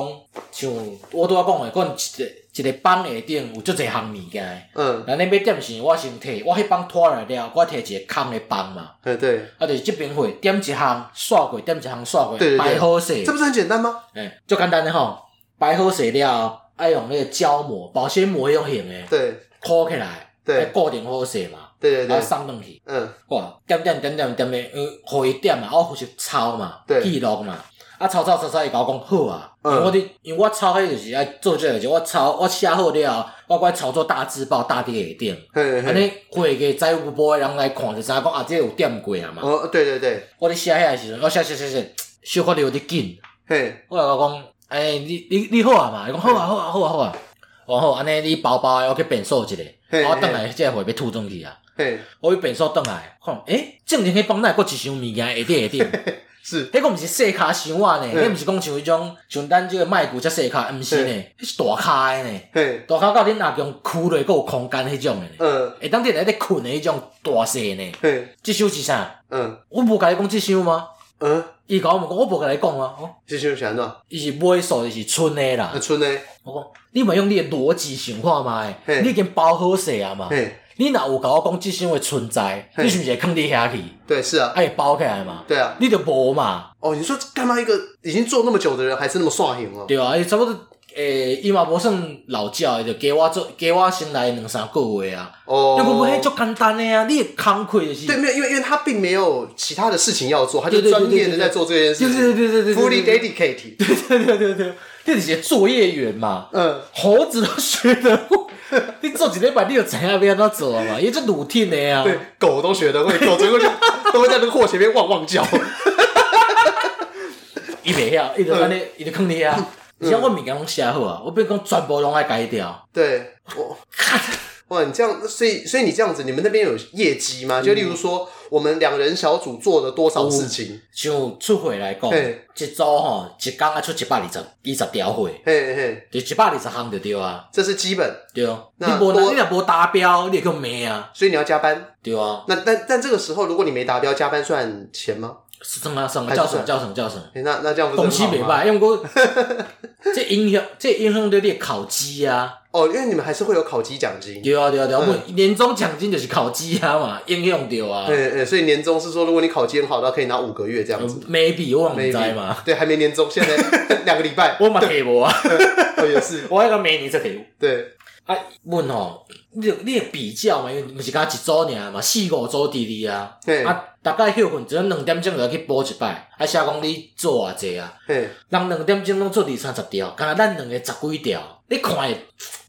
像我拄仔讲的，可能一个一个板下顶有足侪项物件。嗯。那你要点时，我先摕我迄帮拖来了，我摕一个空的板嘛。对对。啊，就是这边会点一项刷过，点一项刷过，对对对，摆好势。这不是很简单吗？诶，就简单的吼，摆好势了，爱用那个胶膜、保鲜膜迄种型的。对。箍起来，对，固定好势嘛。对对对，啊，送转去，嗯，哇，点点点点点的，呃，互伊点嘛，我负责抄嘛，记录嘛，啊，抄抄抄抄，伊甲我讲好啊，因为我伫，因为我抄迄就是爱做这个，就我抄，我写好了，我过来操作大字报，大地下顶，安尼会计财务部的人来看就知影讲啊，这有点过啊嘛，哦，对对对，我伫写遐时阵，我写写写写，小可有点紧，嘿，我来讲，诶，你你你好啊嘛，伊讲好啊好啊好啊好啊，我好，安尼你包包我去变数一个，我等来这会要吐转去啊。嘿，我去便所倒来，看，诶，正经迄帮奈搁一箱物件下底下底，是，迄个毋是细卡箱仔呢，迄毋是讲像迄种像咱即个麦古遮细卡，毋是呢，迄是大卡诶呢，嘿，大卡到恁阿强跍落，搁有空间迄种诶呢，嗯，会当伫内底困诶迄种大细呢，嘿，即首是啥？嗯，我无甲你讲即首吗？嗯，伊甲我问讲，我无甲你讲啊，哦，即首是安怎？伊是买数，伊是剩诶啦，剩诶，我讲，你莫用你诶逻辑想看觅，你已经包好势啊嘛，嘿。你若有甲我讲即箱会存在，你是毋是会囥伫遐去？对，是啊，会包起来嘛？对啊，你就无嘛？哦，你说干嘛一个已经做那么久的人，还是那么煞型哦？对啊，伊差不多诶，伊嘛无算老鸟，就加我做，加我先来两三个月啊。哦，那会不会足简单的啊？你慷慨的是？对，没有，因为因为他并没有其他的事情要做，他就专业的在做这件事情。对对对对对，fully dedicated。对对对对对，这是作业员嘛？嗯，猴子都学得会。你做几礼拜，你就知影要安怎做啊嘛？因为这鲁天的啊。对，狗都学得会，狗走过去都会在那个货前面汪汪叫。伊袂晓，伊就安尼，伊就坑你啊。像我物件拢写好啊，我变讲全部拢爱改掉。对，我。哇，你这样，所以所以你这样子，你们那边有业绩吗？就例如说，我们两人小组做了多少事情？就出货来讲，一周吼，一工啊出一百二十二十条货，嘿嘿，就一百二十项就对啊。这是基本，对啊。你无你若无达标，你就没啊。所以你要加班，对啊。那但但这个时候，如果你没达标，加班算钱吗？是什么什么叫什么叫什么叫什么？那那这样不是东西袂歹，因为我 这影响这影响到你烤鸡啊。哦，因为你们还是会有烤鸡奖金。对啊对啊对啊，我年终奖金就是烤鸡啊嘛，应用掉啊。对对，所以年终是说，如果你考绩很好，的话可以拿五个月这样子。Maybe 我忘记嘛。对，还没年终，现在 两个礼拜。我嘛提无啊。我，也是。我那个每年才提。对。啊，问吼，你你比较嘛，因为毋是甲一组尔嘛，四五组滴滴啊。对。啊，大概休困只要两点钟就要去补一摆，啊，写讲你做偌济啊？嘿。人两点钟拢做二三十条，敢若咱两个十几条，你看会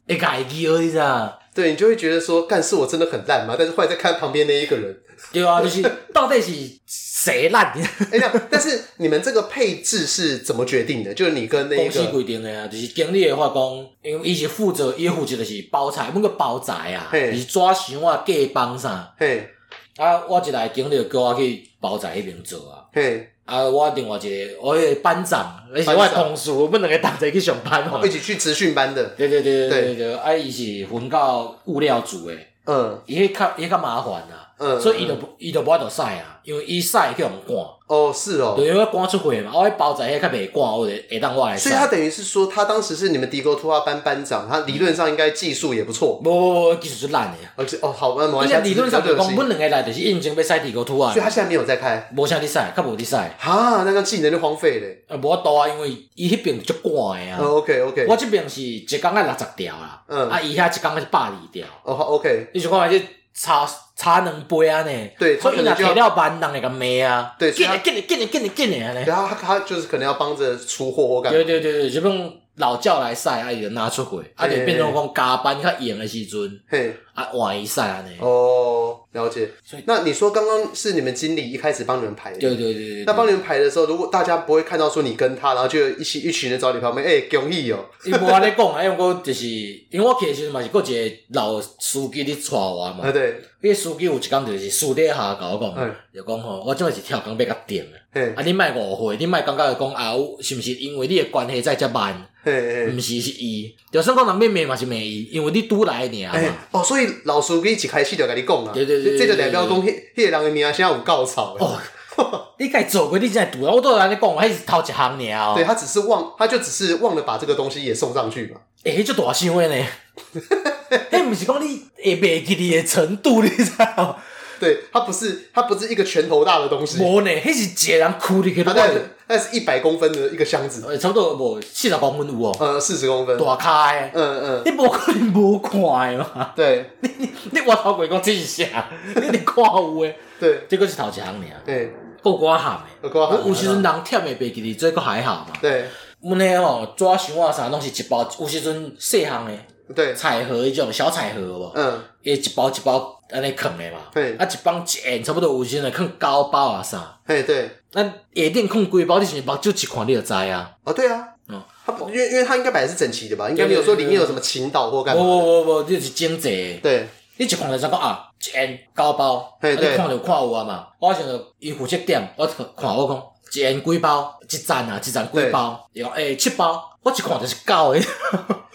会家己而已咋？对，你就会觉得说，干事我真的很烂嘛？但是后来再看旁边那一个人。对啊，就是到底是谁烂？哎呀，但是你们这个配置是怎么决定的？就是你跟那个公司规定的啊，就是经理的话讲，因为伊是负责，伊负责的是包材，每个包材啊，是抓箱啊、架帮啥。嘿，啊，我一来经理叫我去包材那边做啊。嘿，啊，我另外一个我个班长，而且我同事，我们两个同齐去上班嘛，一起去职训班的。对对对对对对，啊，伊是分到物料组诶。嗯，伊迄较伊较麻烦啊。嗯，所以伊就伊就无法度晒啊，因为伊晒去互赶。哦，是哦。对，因为赶出货嘛，我迄包在迄较袂赶，我就会当我来晒。所以他等于是说，他当时是你们迪哥突发班班长，他理论上应该技术也不错。无无无，技术是烂的。而且哦，好，那没关系。因为理论上就讲，阮两个来就是应征要晒迪哥突啊。所以他现在没有在开。无啥伫晒，较无伫晒。哈，那个技能就荒废咧。呃，无多啊，因为伊迄边足赶的啊。哦，OK OK。我这边是一工爱六十条啦。嗯。啊，伊遐一工爱是百二条。哦，OK。你想看下这。差差两杯啊呢，对，所以若铁料班人会个妹啊，对，进来进来进来进来进来啊，然后他他就是可能要帮着出货或干嘛，对对对对，就用老教来晒，啊伊就拿出货，啊就变成讲加班较严的时阵，嘿，啊换伊晒啊呢，哦，了解。所以那你说刚刚是你们经理一开始帮你们排的，对对对对，那帮你们排的时候，如果大家不会看到说你跟他，然后就一起一群人找你旁边，哎，恭喜哦，伊无安尼讲啊，因为我就是因为我去的时阵嘛是搁一个老司机咧带我嘛，啊对。迄个司机有一工就是私底下甲我讲，就讲吼，我即摆是跳工要甲定诶，啊，你莫误会，你莫感觉讲啊，是毋是因为你的关系在遮慢？毋是是伊，就算讲人面面嘛是骂伊，因为你拄来尔嘛。哦，所以老司机一开始就甲你讲啊，对对对，这就代表讲迄迄个人的名声有够臭。哦，你该做过，你才读啊！我都有跟你讲，我还是头一行尔。对，他只是忘，他就只是忘了把这个东西也送上去嘛。诶、欸，就大新闻呢。诶，不是讲你会袂记你的程度，你知道？对，它不是，它不是一个拳头大的东西。无呢，迄是一个人哭的，它那那是一百公分的一个箱子，差不多无四十公分有哦。呃，四十公分，大开。嗯嗯，你无可能无看的嘛？对，你你你我头鬼讲这是啥？你 你看有诶？对，这个是头一项尔。对，够寡喊的。够寡喊。有时阵人忝的袂记哩，这个还好嘛。对，阮迄吼纸箱啊啥拢是一包，有时阵细项的。对，彩盒一种小彩盒？嗯，伊一包一包安尼囥的嘛。对，啊，一包钱差不多有时阵囥高包啊啥。嘿，对。那下顶囥几包，你是目睭一看你就知啊。哦，对啊。嗯，它因为因为它应该摆的是整齐的吧？应该没有说里面有什么倾倒或干嘛。不不不不，就是整齐。对，你一看就知讲啊，钱高包。嘿，对。你看就看有啊嘛。我想着伊负责点，我看我讲钱几包，一站啊，一站几包？伊讲诶，七包，我一看就是高诶。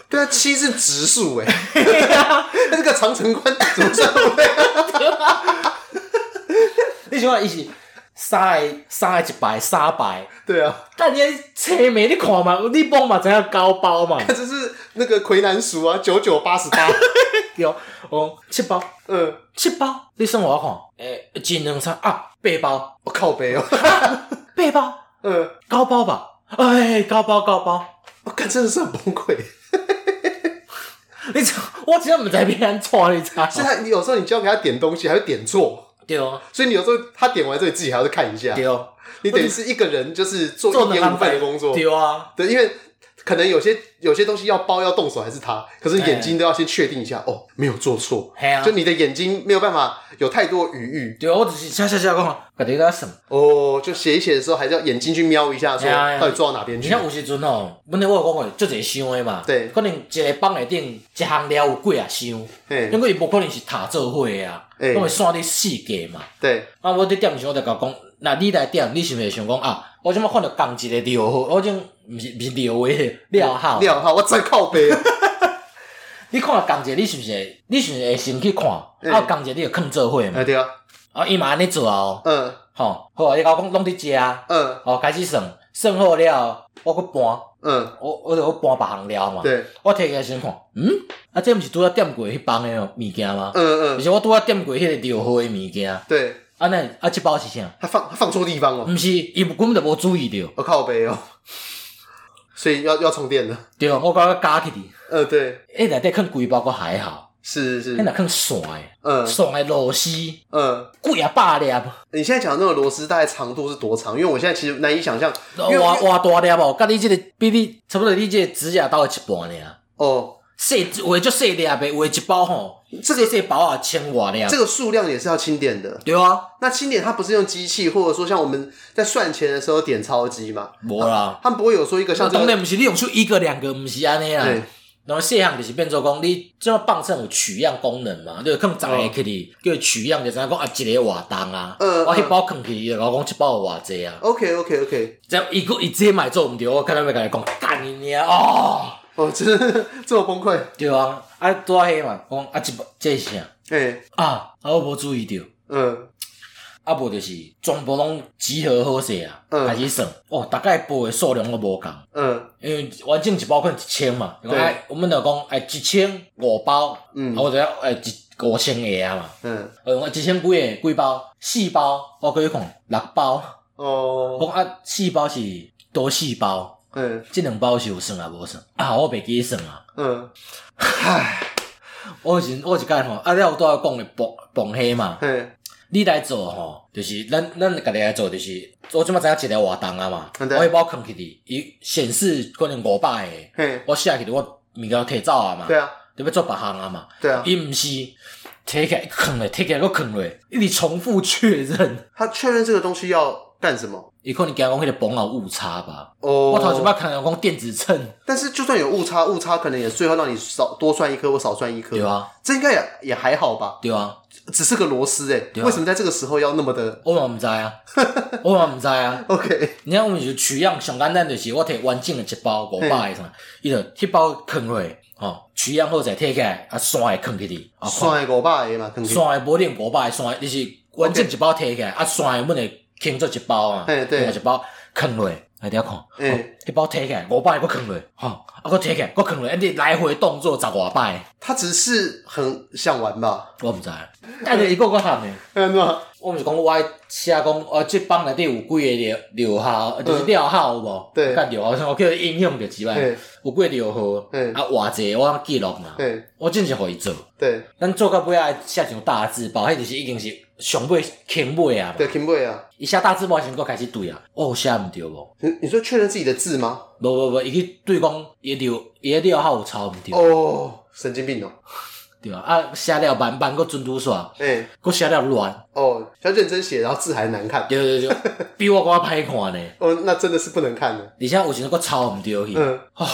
对啊，七是质数 哎，那个长城关怎么算？你喜欢一起三个三个一百三百？对啊，但你车没你看嘛，你帮嘛怎样高包嘛？这是那个魁南鼠啊，九九八十八，有哦，七包，嗯，七包，你算我看，诶，一两三啊，八包，我靠背哦，八包，嗯，高包吧，哎，高包高包，我看真的是很崩溃。你知我真的不在别人错，你知道？是他，你有时候你就要给他点东西，还会点错。对哦。所以你有时候他点完之后，你自己还要再看一下。对哦。你等于是一个人，就是做一点五倍的工作。对啊。对，因为可能有些有些东西要包要动手还是他，可是眼睛都要先确定一下哦，没有做错。就你的眼睛没有办法有太多余裕。对啊，我只是下下下讲，把这个什么？哦，就写一写的时候，还是要眼睛去瞄一下，说到底做到哪边去。你像有时阵哦，本来我有讲过，就这箱的嘛。对。可能一个帮内顶一行料有几啊箱，因为伊无可能是塔做伙啊，因为算你细格嘛。对。啊，我伫店时我就甲讲，那你来点，你是毋是想讲啊？我怎么看到钢一个料号，我种毋是毋是料诶料号。料好，我真靠背。你看钢一个，你是毋是？你是毋是会先去看？啊，钢一个你就囥做伙嘛。对啊。啊，伊嘛安尼做哦。嗯。吼，好，伊甲我讲拢伫食。嗯。哦，开始算，算好了，我去搬。嗯。我我着去搬别项料嘛。对。我摕起来先看，嗯，啊，这毋是拄仔点过迄帮诶物件吗？嗯嗯。而且我拄仔点过迄个料号诶物件。对。啊，那啊，即包是啥？他放他放错地方了。毋是，伊根本就无注意到。我靠背哦。所以要要充电了。对，我刚刚加起的。呃，对。诶，内底囥几包，括还好。是是，那囥线诶，嗯，线诶螺丝，嗯，贵啊百粒。你现在讲的那个螺丝大概长度是多长？因为我现在其实难以想象，哇哇大粒哦，甲你这个比你差不多，你这个指甲刀的一半呢。哦，细，有的就细粒呗，有的一包吼，这个是包啊，千瓦粒。这个数量也是要清点的。对啊，那清点它不是用机器，或者说像我们在算钱的时候点钞机嘛？无啦，他们不会有说一个像。当然不是，你用出一个两个，不是安尼啊。然后细项就是变做讲，你这么磅秤有取样功能嘛？你就放十个去哩，叫取样就是讲啊，一个偌重啊？我一包放去，然后讲一包有偌济啊？OK OK OK，这样一个一直买做唔对，我看到要跟你讲干你娘哦！哦，真的这么崩溃？对啊，啊多黑嘛？讲啊，一包这是啥？诶啊，啊我无注意到，嗯。啊，无就是全部拢集合好势啊，开始算。哦，大概报的数量都无共，嗯，因为完整一包可能一千嘛，对，我们就讲哎，一千五包，嗯，或者哎一五千个啊嘛，嗯，呃，一千几个几包，四包，我可以看六包，哦，讲啊，四包是多四包，嗯，这两包是有算啊无算。啊，我袂记算啊，嗯，唉，我是我是甲你讲，啊，你有拄仔讲的崩崩黑嘛，嗯。你来做吼，就是咱咱家己来做，就是我即马知影一个活动啊嘛，我一包放起哩，伊显示可能五百个，我下去我物件摕走啊嘛，对啊，就要做别项啊嘛，对啊，伊毋是摕起来放咧，摕起来搁放咧，一直重复确认。他确认这个东西要干什么？伊可能惊讲迄个绷有误差吧。哦，我头先捌看人讲电子秤，但是就算有误差，误差可能也最后让你少多算一颗或少算一颗，对啊，这应该也也还好吧？对啊。只是个螺丝诶，为什么在这个时候要那么的？我嘛唔知啊，我嘛唔知啊。OK，你看我们就取样上简单就是我摕完整的一包五百个，伊就一包放落，哦，取样后再摕起来啊，刷的放起哩，刷的五百个嘛，刷的无定五百个，刷的你是完整一包摕起来啊，刷的阮会轻做一包啊，哎对，一包啃落，来底看，哎，一包提起来五百个啃落，哈，啊搁提起来搁啃落，你来回动作十外摆。他只是很想玩吧？我不知道，但是一个个喊的，嗯呐。我毋是讲我写讲，我这帮内底有几个料料号，就是料号有无？对，干料号，像我叫应用着之外，有几个料号，啊，偌济我记录嘛。我真是互伊做。对，咱做到尾啊，写上大字报，迄就是已经是上尾轻尾啊。对，轻尾啊。一下大字报时阵，佫开始对啊。哦，写毋对哦？你你说确认自己的字吗？不不不，伊去对讲伊料伊个料号有抄毋对。哦，神经病哦。对啊，啊写了慢慢，搁准拄煞，诶，搁写了乱。哦，要认真写，然后字还难看。对对对，比我搁歹看呢。哦，那真的是不能看的。而且有时阵搁抄毋对去。嗯。啊。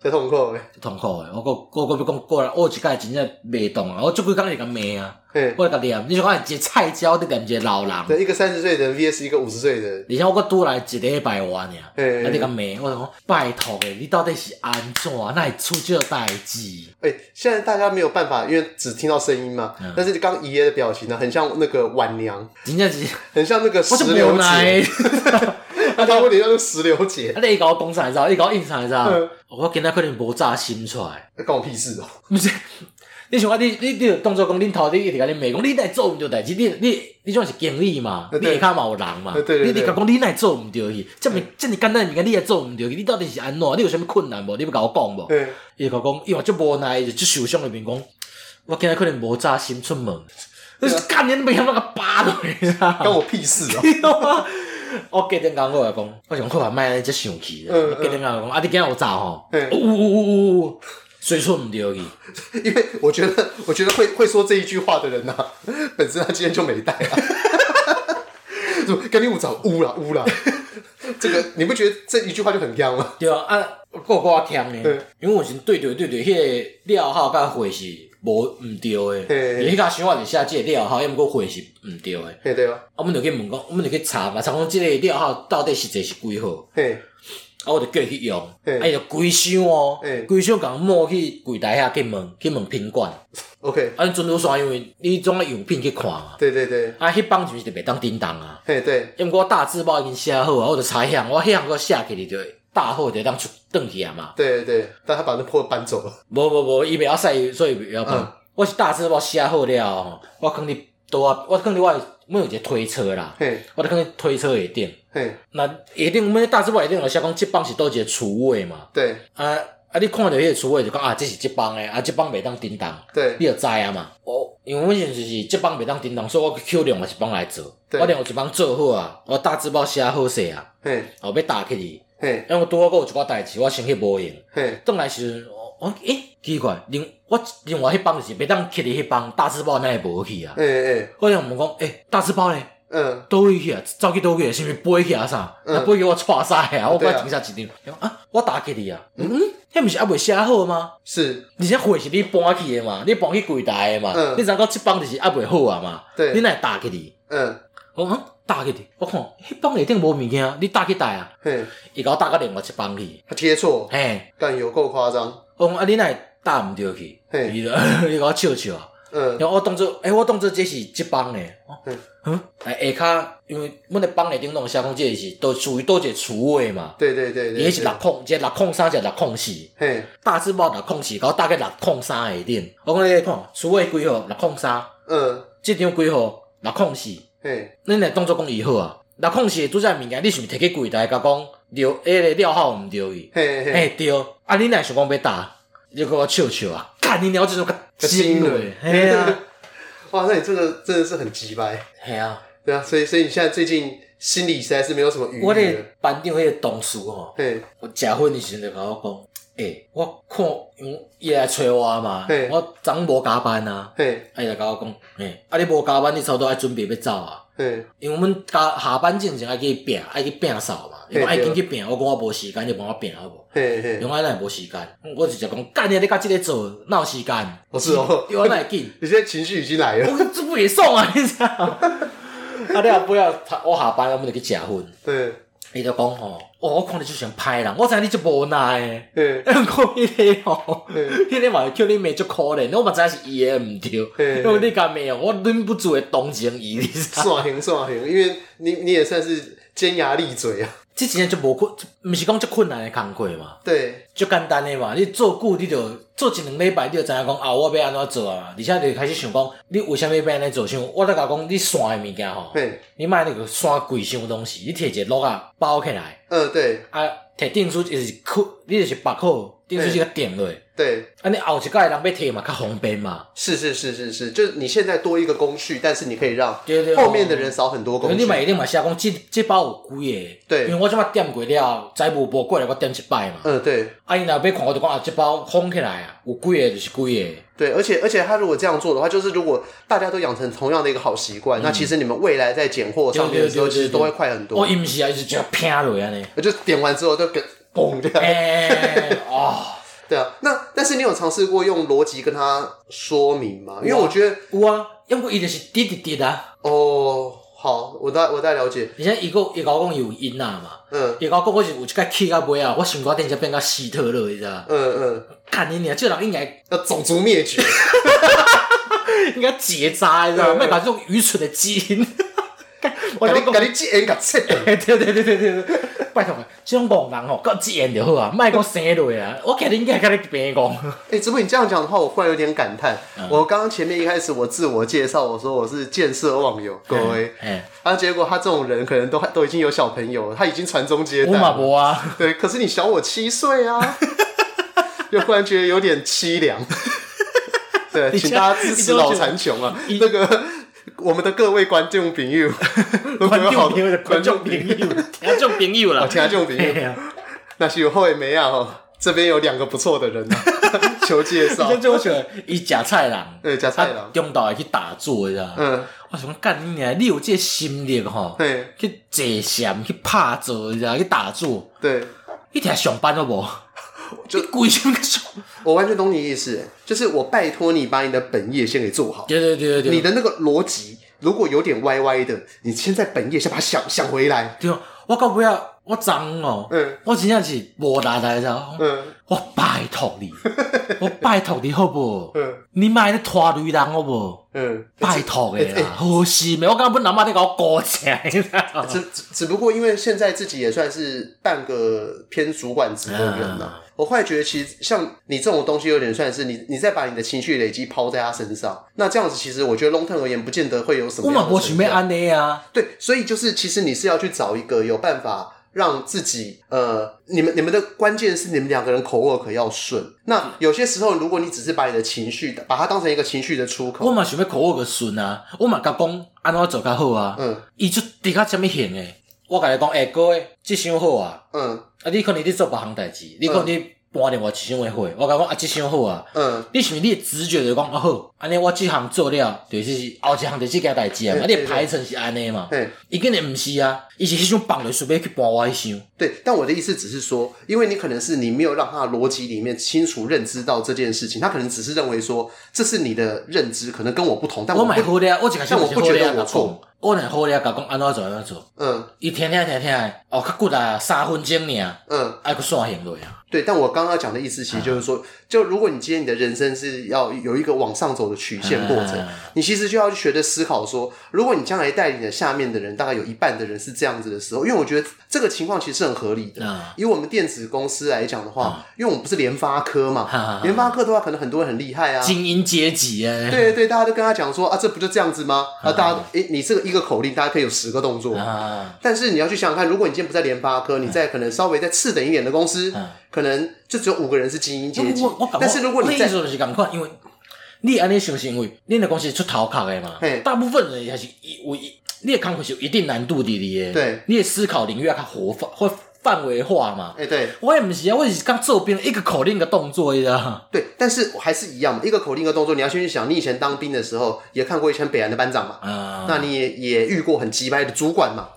太痛苦诶，痛苦诶！我搁搁搁要讲过来，我一届真正袂动啊！我足几工就甲骂啊！我甲念，你想讲一个菜鸟，你念一个老人。对，一个三十岁的 VS 一个五十岁的人。而且我个拄来一礼拜完尔，啊！你甲骂，我讲拜托诶，你到底是安怎？那会出这代志？诶，现在大家没有办法，因为只听到声音嘛。但是刚爷爷的表情呢，很像那个晚娘，真正是很像那个石榴姐。他他问你那个石榴姐，啊！你搞讲啥？你知道？你搞印啥？你知道？我今仔可能无炸心出来，关我屁事哦！毋是，你想讲你你你当作讲恁头，你一直甲恁骂讲你哪做毋着代志，你你你种是经理嘛？你下骹嘛有人嘛？你你甲讲你哪做毋着去？这么这么简单的物件，你也做毋着去？你到底是安怎？你有啥物困难无？你要甲我讲无？伊甲讲，伊话足无奈，就足受伤的面讲，我今仔可能无炸心出门，你是干年都袂晓那个扒落去啊！关我屁事哦！我 隔天讲我来讲，我想看下卖只生气。嗯，隔天讲啊，你今日有炸吼？呜呜呜呜，水出唔对去。因为我觉得，我觉得会会说这一句话的人呐，本身他今天就没带 跟你有早污了污了。这个你不觉得这一句话就很僵吗？对啊，啊，够够呛呢。因为我是对对对对，迄个料号甲回是。无毋对诶，伊迄个想法是写即个料号，抑毋过货是毋对诶。嘿对啊，啊，阮着去问讲，阮着去查嘛，查讲即个料号到底实际是几号？嘿，啊，我着叫伊去用，啊，伊着规箱哦，规箱共摸去柜台遐去问，去问品管。OK，啊，准拄煞，因为你总要用品去看嘛。对对对。啊，迄帮就是袂当叮当啊。嘿对。抑毋过大字报已经写好啊，我着查向，我向个写起哩着大货就当出转去啊嘛。对对，但他把那破搬走了。无无无，伊袂晓使，所以袂晓搬。我是大字报写好了，我放伫桌啊，我肯定我阮有一个推车啦，我着放伫推车下顶。那下顶，阮大字报一定有写讲，即帮是倒一个厨卫嘛。对。啊啊！你看到迄个厨卫就讲啊，这是即帮诶，啊，即帮袂当叮当。对。你就知啊嘛。我因为阮现就是即帮袂当叮当，所以我去另外一帮来做。我另外一帮做好啊，我大字报写好势啊。嘿。后要打起哩。嘿。因为拄好阁有一寡代志，我先去无用。嘿。转来时。我诶，奇怪，另我另外迄帮就是袂当去哩迄帮大字报，哪会无去啊？诶诶，我想问讲，诶，大字报咧？嗯，倒位去啊？走去倒去啊？是毋是飞去啊？啥？啊，飞去我错晒啊！我快停下一张。啊，我打去你啊。嗯，迄毋是还未写好吗？是，而且货是你搬去的嘛？你搬去柜台的嘛？嗯，你知影讲即帮就是还未好啊嘛？对，你哪会打去你？嗯，我讲打去哩，我看迄帮内顶无物件，你打去台啊？嘿，伊甲我打到另外一帮去，他贴错，嘿，但有够夸张。我讲啊，你哪会打毋着去？伊着 伊甲我笑笑。嗯，然后我当做，诶，我当做这是即帮诶。嗯嗯，诶下骹，因为阮诶帮内顶拢写讲，这是都属于倒一个厨位嘛。对对对对。伊是六控，即六控三，即六控四。嘿。大致报六控四，搞大概六控三下顶。我讲你来看，厨位几号？六控三。嗯。即张几号？六控四。嘿。恁来当做讲伊好啊？若控是拄则物件，你是毋是摕去柜台甲讲料？迄个料号毋对去。嘿嘿。嘿对。啊，你若想讲要打，你就给我笑笑啊！干你鸟这种个惊嘞！嘿啊！哇，那你这个真的是很鸡掰。嘿啊！对啊，所以所以你现在最近心里实在是没有什么余裕。我咧班长迄个同事吼，嘿，我食薰的时阵就甲我讲，诶，我看伊来找我嘛，我昨无加班啊，嘿，伊就甲我讲，诶，啊你无加班，你差不多爱准备要走啊。嘿，因为阮加下班之前爱去拼，爱去拼扫嘛，因为爱紧去拼，我讲我无时间，你帮我拼好无？嘿嘿，因为咱无时间，我直接讲，干你你甲即个做，哪有时间？不是哦，因为咱会紧，你现在情绪已经来了，我这不也送啊？你知道？啊，你也不要，我下班我们就去食饭。对，伊就讲吼，哦，我看你就像歹人，我知你就无奈诶。嗯，讲迄个吼，迄个嘛叫你骂足可怜，我嘛知影是伊诶毋对，因为你甲骂哦，我忍不住会同情伊。煞行煞行，因为你你也算是尖牙利嘴啊。这真正就无困，毋是讲足困难诶工课嘛。对，足简单诶嘛。你做久，你就做一两礼拜，你就知影讲啊，我要安怎做啊。而且你就开始想讲，你为虾米要安尼做？像我咧甲讲，你山诶物件吼，你买那个山贵伤诶东西，你摕一个落啊包起来。嗯，对。啊，摕证书就是扣，你就是把扣钉书是个点落。对，啊，你后一届人被贴嘛，较方便嘛。是是是是是，就是你现在多一个工序，但是你可以让后面的人少很多工序。你买一定买下讲，这这包有几个？对，因为我这摆点过了，财务部过来我点一摆嘛。嗯，对。啊，伊若要看我就讲啊，这包封起来啊，有几个就是几个。对，而且而且他如果这样做的话，就是如果大家都养成同样的一个好习惯，那其实你们未来在拣货上面的时候，其实都会快很多。我伊毋是啊，就是这样拼落安尼，就点完之后就给嘣这样。哎，哦。对啊，那但是你有尝试过用逻辑跟他说明吗？因为我觉得有啊，因为伊就是滴滴滴的。哦，好，我大我大了解。而且一个伊甲我讲有因啊嘛，嗯，伊甲我讲我是有一个气到尾啊，我想讲电车变个希特勒，你知道？嗯嗯，看你娘这人应该要种族灭绝，应该结扎，你知道？卖把这种愚蠢的基因，我你讲你基因给切 掉，对对对对对。拜托，这种戆人吼，够贱就好啊，卖个生落啊！我肯定应该跟你别讲。哎，只不过你这样讲的话，我忽然有点感叹。我刚刚前面一开始我自我介绍，我说我是见色忘友，各位。哎，啊，结果他这种人可能都都已经有小朋友了，他已经传宗接代。我马博啊，对，可是你小我七岁啊，就忽然觉得有点凄凉。对，请大家支持老残穷啊，那个。我们的各位观众朋友，观众朋友观众朋友，听众朋友啦，听众朋友，那是有后面没啊？吼，这边有两个不错的人啊，求介绍。先就我选伊假菜郎，对，假菜郎，中岛会去打坐，你知道？嗯，我想干你啊，你有这心力吼，对，去坐禅，去拍坐，你知道？去打坐，对，一天上班都无。就鬼兄个手，我完全懂你意思，就是我拜托你把你的本业先给做好。对对对对对，你的那个逻辑如果有点歪歪的，你先在本业先把它想想回来。对，我搞不要，我脏哦，嗯，我真正是无大大的，嗯，我拜托你，我拜托你好不？嗯，你买的拖累人好不？嗯，拜托的啦，好是没？我刚刚不能把你给我搞起来。只只不过因为现在自己也算是半个偏主管职的人了。我后来觉得，其实像你这种东西，有点算是你，你再把你的情绪累积抛在他身上，那这样子其实我觉得 long term 而言，不见得会有什么。我嘛不准备安内啊。对，所以就是其实你是要去找一个有办法让自己，呃，你们你们的关键是你们两个人口 work 要顺。那有些时候，如果你只是把你的情绪，把它当成一个情绪的出口，我嘛想要口 work 顺啊，我嘛甲讲安怎做较好啊。嗯。伊就底下什么型诶？我甲你讲，哎、欸，各位，这箱好啊。嗯。啊，你可能你做别项代志，你可能。半点我一箱会会，我甲讲啊，这箱好啊。嗯，你是毋是你直觉就讲啊好，安尼我这项做了，就是后一项就这件代志啊。啊，你排程是安尼嘛？对，伊肯定毋是啊，伊是迄种绑的，顺便去搬我一箱。对，但我的意思只是说，因为你可能是你没有让他的逻辑里面清楚认知到这件事情，他可能只是认为说这是你的认知，可能跟我不同。但我买好的，我只但我不觉得我错。我若好了，甲讲安怎做安怎做。嗯，伊听听听听，哦，较骨啊，三分钟尔。嗯，爱佫线行落啊。对，但我刚刚讲的意思其实就是说，就如果你今天你的人生是要有一个往上走的曲线过程，你其实就要去学着思考说，如果你将来带领的下面的人大概有一半的人是这样子的时候，因为我觉得这个情况其实是很合理的。以我们电子公司来讲的话，因为我们不是联发科嘛，联发科的话可能很多人很厉害啊，精英阶级哎。对对，大家都跟他讲说啊，这不就这样子吗？啊，大家诶，你这个一个口令，大家可以有十个动作。但是你要去想想看，如果你今天不在联发科，你在可能稍微再次等一点的公司。可能就只有五个人是精英阶级，但是如果你在，就是赶快，因为你安尼想是因为你的公司出头壳的嘛，大部分人还是有一，你的工作是有一定难度的的，对，你的思考领域要较活泛或范围化嘛，哎，对，我也不是啊，我也是刚做兵，一个口令一个动作一样，对，但是还是一样嘛，一个口令一个动作，你要先去想，你以前当兵的时候也看过以前北安的班长嘛，啊，那你也也遇过很急掰的主管嘛，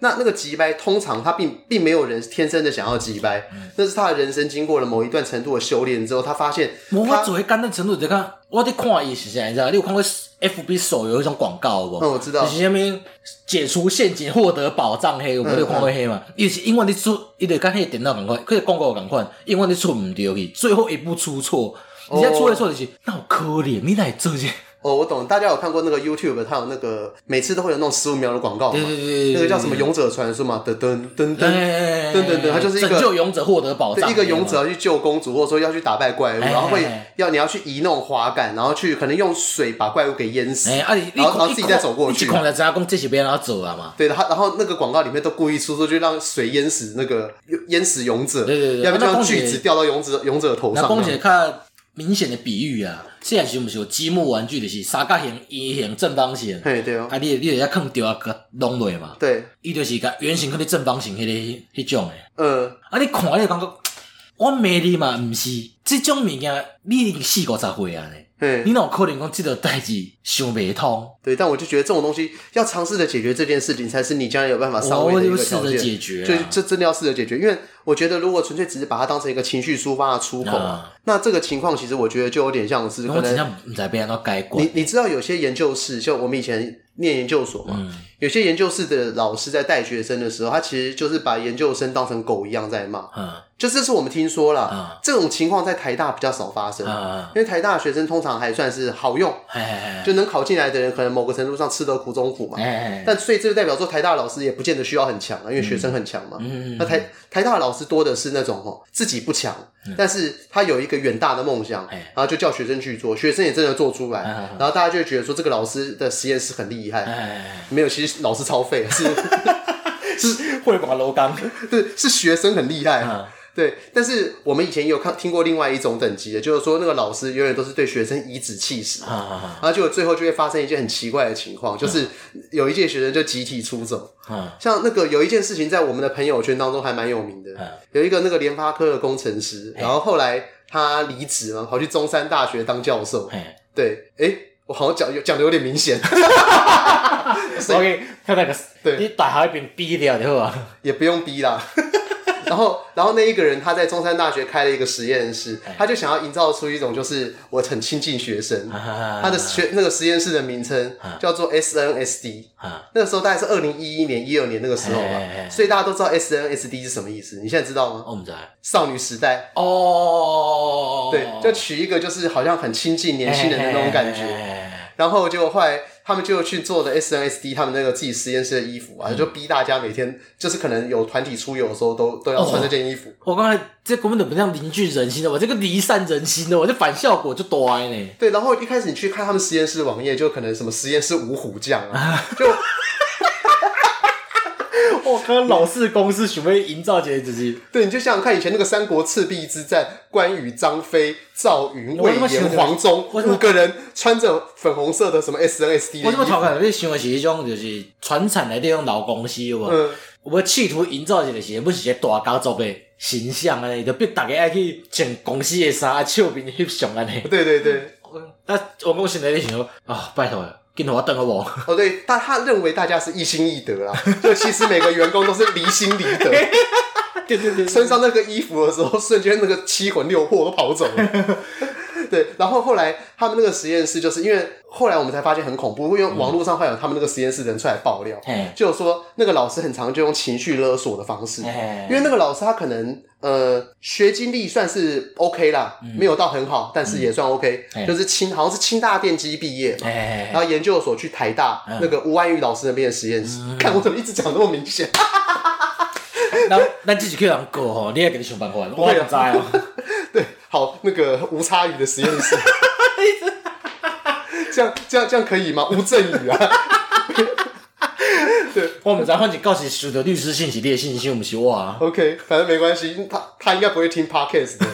那那个机掰，通常他并并没有人天生的想要机掰，嗯、那是他的人生经过了某一段程度的修炼之后，他发现他。我做迄简单程度，就看我在看伊是啥，你知道？你有看过 FB 手游一种广告不？嗯，我知道。就是啥物解除陷阱，获得宝藏黑，有没有看过黑嘛？伊、嗯嗯、是因为你出，伊得跟迄个电脑共款，可是广告共款，因为你出唔对去，最后一步出错，你现在出来错就是，那好可怜，你来做这。哦，我懂，大家有看过那个 YouTube，它有那个每次都会有那种十五秒的广告嘛？对对对，那个叫什么勇者传说嘛？噔噔噔噔噔噔噔，它就是一个拯救勇者获得宝藏，一个勇者要去救公主，或者说要去打败怪物，然后会要你要去移那种滑杆，然后去可能用水把怪物给淹死，然后然后自己再走过去。你看了之后，讲这些别人要走了嘛？对，然后然后那个广告里面都故意出说，就让水淹死那个淹死勇者，对对对，要不然就让锯子掉到勇者勇者头上。那讲看明显的比喻啊。现在是毋是有积木玩具，就是三角形、圆形、正方形。嘿，对哦。啊，你你得要放掉啊，个弄落嘛。对。伊就是个圆形，跟你正方形，迄个迄种诶。嗯。啊，你看你感觉，我骂你嘛，毋是，即种物件，你已经四五十岁啊咧。嘿你哪有可能讲这个代志想不通？对，但我就觉得这种东西要尝试着解决这件事情，才是你将来有办法上位的一个条件。试着解决，就这真的要试着解决，因为我觉得如果纯粹只是把它当成一个情绪抒发的出口，啊、那这个情况其实我觉得就有点像是可能在被人都改过。你你知道有些研究室，就我们以前念研究所嘛，嗯、有些研究室的老师在带学生的时候，他其实就是把研究生当成狗一样在骂。嗯。就这是我们听说了，嗯、这种情况在台大比较少发生，嗯、因为台大的学生通常还算是好用，就能考进来的人，可能某个程度上吃得苦中苦嘛。但所以这就代表说，台大老师也不见得需要很强啊，因为学生很强嘛。嗯、那台台大的老师多的是那种哦，自己不强，嗯、但是他有一个远大的梦想，然后就叫学生去做，学生也真的做出来，然后大家就会觉得说，这个老师的实验室很厉害。没有，其实老师超废，是 是会把楼刚，对，是学生很厉害。嗯对，但是我们以前也有看听过另外一种等级的，就是说那个老师永远都是对学生颐指气使，啊啊啊、然后结果最后就会发生一件很奇怪的情况，就是有一届学生就集体出走。啊、像那个有一件事情在我们的朋友圈当中还蛮有名的，啊、有一个那个联发科的工程师，然后后来他离职了，跑去中山大学当教授。嘿对，哎，我好像讲讲的有点明显。所以看那个，对，你打好一边逼掉以后啊，也不用逼啦。然后，然后那一个人他在中山大学开了一个实验室，他就想要营造出一种就是我很亲近学生。他的学那个实验室的名称叫做 SNSD。那个时候大概是二零一一年、一二年那个时候吧，所以大家都知道 SNSD 是什么意思。你现在知道吗？我们在少女时代哦，对，就取一个就是好像很亲近年轻人的那种感觉。然后结果后来。他们就去做的 SNSD，他们那个自己实验室的衣服啊，嗯、就逼大家每天就是可能有团体出游的时候都都要穿这件衣服。哦、我刚才这根本就不像凝聚人心的，我这个离散人心的，我这反效果就多呢。对，然后一开始你去看他们实验室网页，就可能什么实验室五虎将啊，就。我靠！老四公司准备营造起来自己，对，你就想想看，以前那个三国赤壁之战，关羽、张飞、赵云、魏延、黄忠五个人穿着粉红色的什么 SNSD 我这么调侃，你想的是一种就是传产的这种老公司，有无？嗯，我企图营造一个是不是一个大家族的形象啊？就逼大家爱去穿公司的衫，笑面翕相安尼。对对对，那我我现在在想说啊，拜托。镜头要瞪个我？哦，对，他他认为大家是一心一德啦，就其实每个员工都是离心离德。对 对对，穿上那个衣服的时候，瞬间那个七魂六魄都跑走了。对，然后后来他们那个实验室，就是因为后来我们才发现很恐怖，因为网络上会有他们那个实验室的人出来爆料，嗯、就说那个老师很常就用情绪勒索的方式，嗯、因为那个老师他可能呃学经历算是 OK 啦，嗯、没有到很好，但是也算 OK，、嗯、就是清好像是清大电机毕业，嗯、然后研究所去台大、嗯、那个吴万玉老师那边的实验室，嗯、看我怎么一直讲那么明显。那那自己去人过吼，你也给你想办法，我也知哦。对，好，那个吴差宇的实验室，这样这样这样可以吗？吴镇宇啊，对，我们再换起告诉所有的律师信息，你的信息我们是我啊。OK，反正没关系，他他应该不会听 Podcast 的。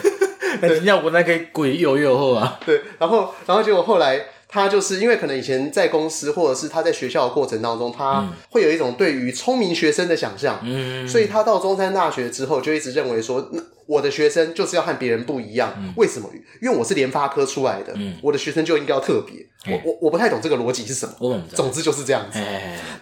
对，要不那个鬼又又后啊。对，然后然后结果后来。他就是因为可能以前在公司，或者是他在学校的过程当中，他会有一种对于聪明学生的想象，嗯，所以他到中山大学之后就一直认为说，那我的学生就是要和别人不一样。嗯、为什么？因为我是联发科出来的，嗯、我的学生就应该要特别。我我我不太懂这个逻辑是什么。嗯、总之就是这样子。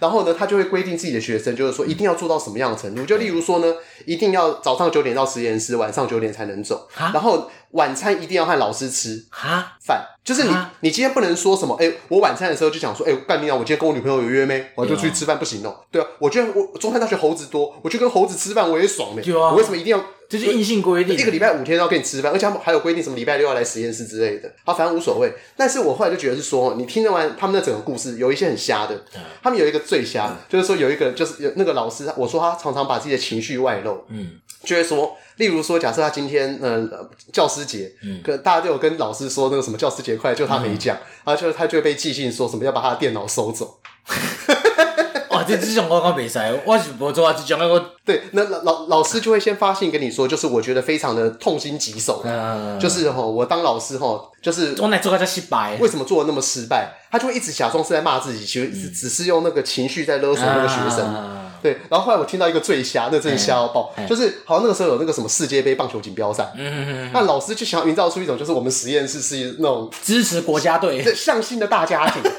然后呢，他就会规定自己的学生，就是说一定要做到什么样的程度。就例如说呢，一定要早上九点到实验室，晚上九点才能走。然后晚餐一定要和老师吃哈饭。就是你你今天不能说什么？哎，我晚餐的时候就想说，哎，干你啊！我今天跟我女朋友有约没？我就出去吃饭，不行哦。对啊，我觉得我中山大学猴子多，我去跟猴子吃饭我也爽的。我为什么一定要？这是硬性规定，一个礼拜五天要跟你吃饭，而且他们还有规定什么礼拜六要来实验室之类的。好，反正无所谓。但是我后来就觉得是说，你听完他们的整个故事，有一些很瞎的。他们有一个最瞎，就是说有一个就是有那个老师，我说他常常把自己的情绪外露，嗯，就会说，例如说，假设他今天嗯教师节，嗯，可大家都有跟老师说那个什么教师节快乐，就他没讲，然后就他就会被寄信说什么要把他的电脑收走。这这种我讲没塞，我是不做啊，这种我对，那老老老师就会先发信跟你说，就是我觉得非常的痛心疾首，嗯、就是吼，我当老师吼，就是我来做个叫失败，为什么做的那么失败？他就会一直假装是在骂自己，其实只只是用那个情绪在勒索那个学生。嗯、对，然后后来我听到一个最瞎，那真的瞎到爆，嗯、就是好像那个时候有那个什么世界杯棒球锦标赛，嗯嗯嗯，那老师就想要营造出一种，就是我们实验室是那种支持国家队、向心的大家庭。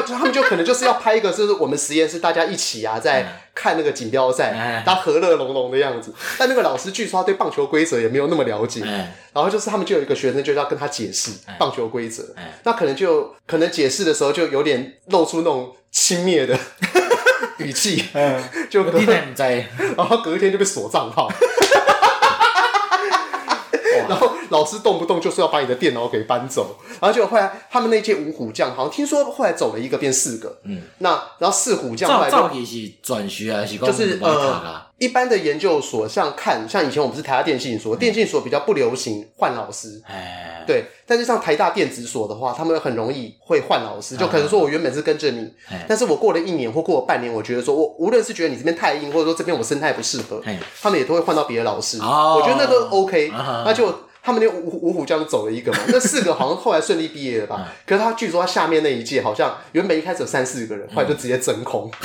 就他们就可能就是要拍一个，就是我们实验室大家一起啊，在看那个锦标赛，大家和乐融融的样子。但那个老师据说他对棒球规则也没有那么了解，然后就是他们就有一个学生就要跟他解释棒球规则，那可能就可能解释的时候就有点露出那种轻蔑的 语气，就隔天在，然后隔天就被锁账号。老师动不动就是要把你的电脑给搬走，然后就后来他们那届五虎将好像听说后来走了一个变四个，嗯，那然后四虎将后来就到底是转学还是就是呃。一般的研究所，像看像以前我们是台大电信所，电信所比较不流行换老师，哎。对。但是像台大电子所的话，他们很容易会换老师，就可能说我原本是跟着你，但是我过了一年或过了半年，我觉得说我无论是觉得你这边太硬，或者说这边我生态不适合，他们也都会换到别的老师。我觉得那都 OK，那就他们那五五虎将走了一个嘛，那四个好像后来顺利毕业了吧？可是他据说他下面那一届好像原本一开始有三四个人，后来就直接真空。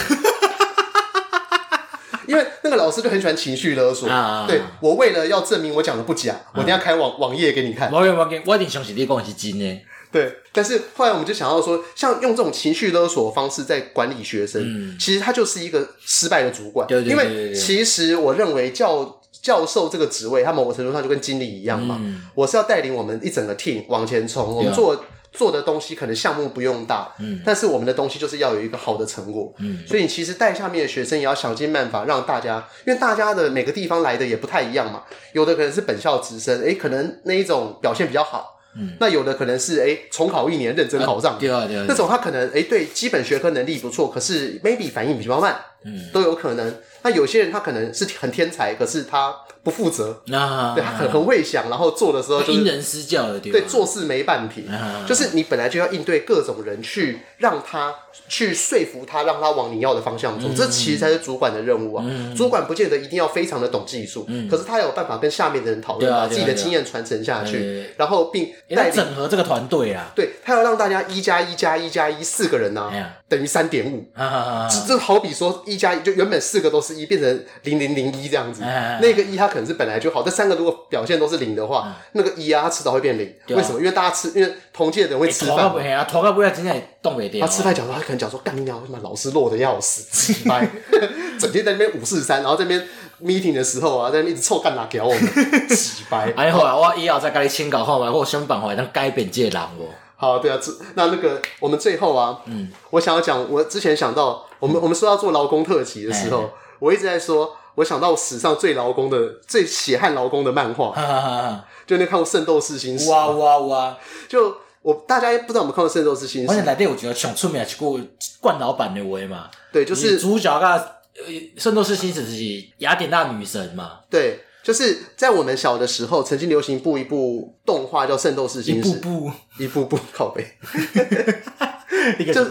因为那个老师就很喜欢情绪勒索，啊、对我为了要证明我讲的不假，啊、我等下开网网页给你看。我我一定相信你讲的是真的。对，但是后来我们就想到说，像用这种情绪勒索的方式在管理学生，嗯、其实他就是一个失败的主管。对，因为其实我认为教教授这个职位，他某个程度上就跟经理一样嘛。嗯、我是要带领我们一整个 team 往前冲，我们做。做的东西可能项目不用大，嗯，但是我们的东西就是要有一个好的成果，嗯，所以你其实带下面的学生也要想尽办法让大家，因为大家的每个地方来的也不太一样嘛，有的可能是本校直升，诶，可能那一种表现比较好，嗯，那有的可能是诶重考一年认真考上，对啊对啊，那种他可能诶对基本学科能力不错，可是 maybe 反应比较慢，嗯，都有可能。那有些人他可能是很天才，可是他。不负责，对，他很很会想，然后做的时候就因人施教的，对，做事没半瓶，就是你本来就要应对各种人，去让他去说服他，让他往你要的方向走，这其实才是主管的任务啊。主管不见得一定要非常的懂技术，可是他有办法跟下面的人讨论，把自己的经验传承下去，然后并带整合这个团队啊。对，他要让大家一加一加一加一四个人呢，等于三点五，这这好比说一加一就原本四个都是一，变成零零零一这样子，那个一他。可能是本来就好，这三个如果表现都是零的话，那个一啊，他迟早会变零。为什么？因为大家吃，因为同届的人会吃饭。不啊，头壳不要今天动不掉。他吃饭讲说，他可能讲说，干你娘，他妈老师弱的要死，鸡掰，整天在那边五四三，然后这边 meeting 的时候啊，在那边一直臭干哪给我们，鸡掰。哎，后来我以后再跟你请教后来或想办法能改变这个人哦。好，对啊，那那个我们最后啊，嗯，我想要讲，我之前想到，我们我们说要做劳工特辑的时候，我一直在说。我想到史上最劳工的、最血汗劳工的漫画，就那看过《圣斗士星矢》。哇哇哇！就我大家不知道有没有看过《圣斗士星矢》？我内底我觉得想出名是过冠老板的话嘛。对，就是主角噶《圣斗士星矢》是雅典娜女神嘛。对，就是在我们小的时候，曾经流行一部一部动画叫《圣斗士星矢》。一部部。一步步靠北。就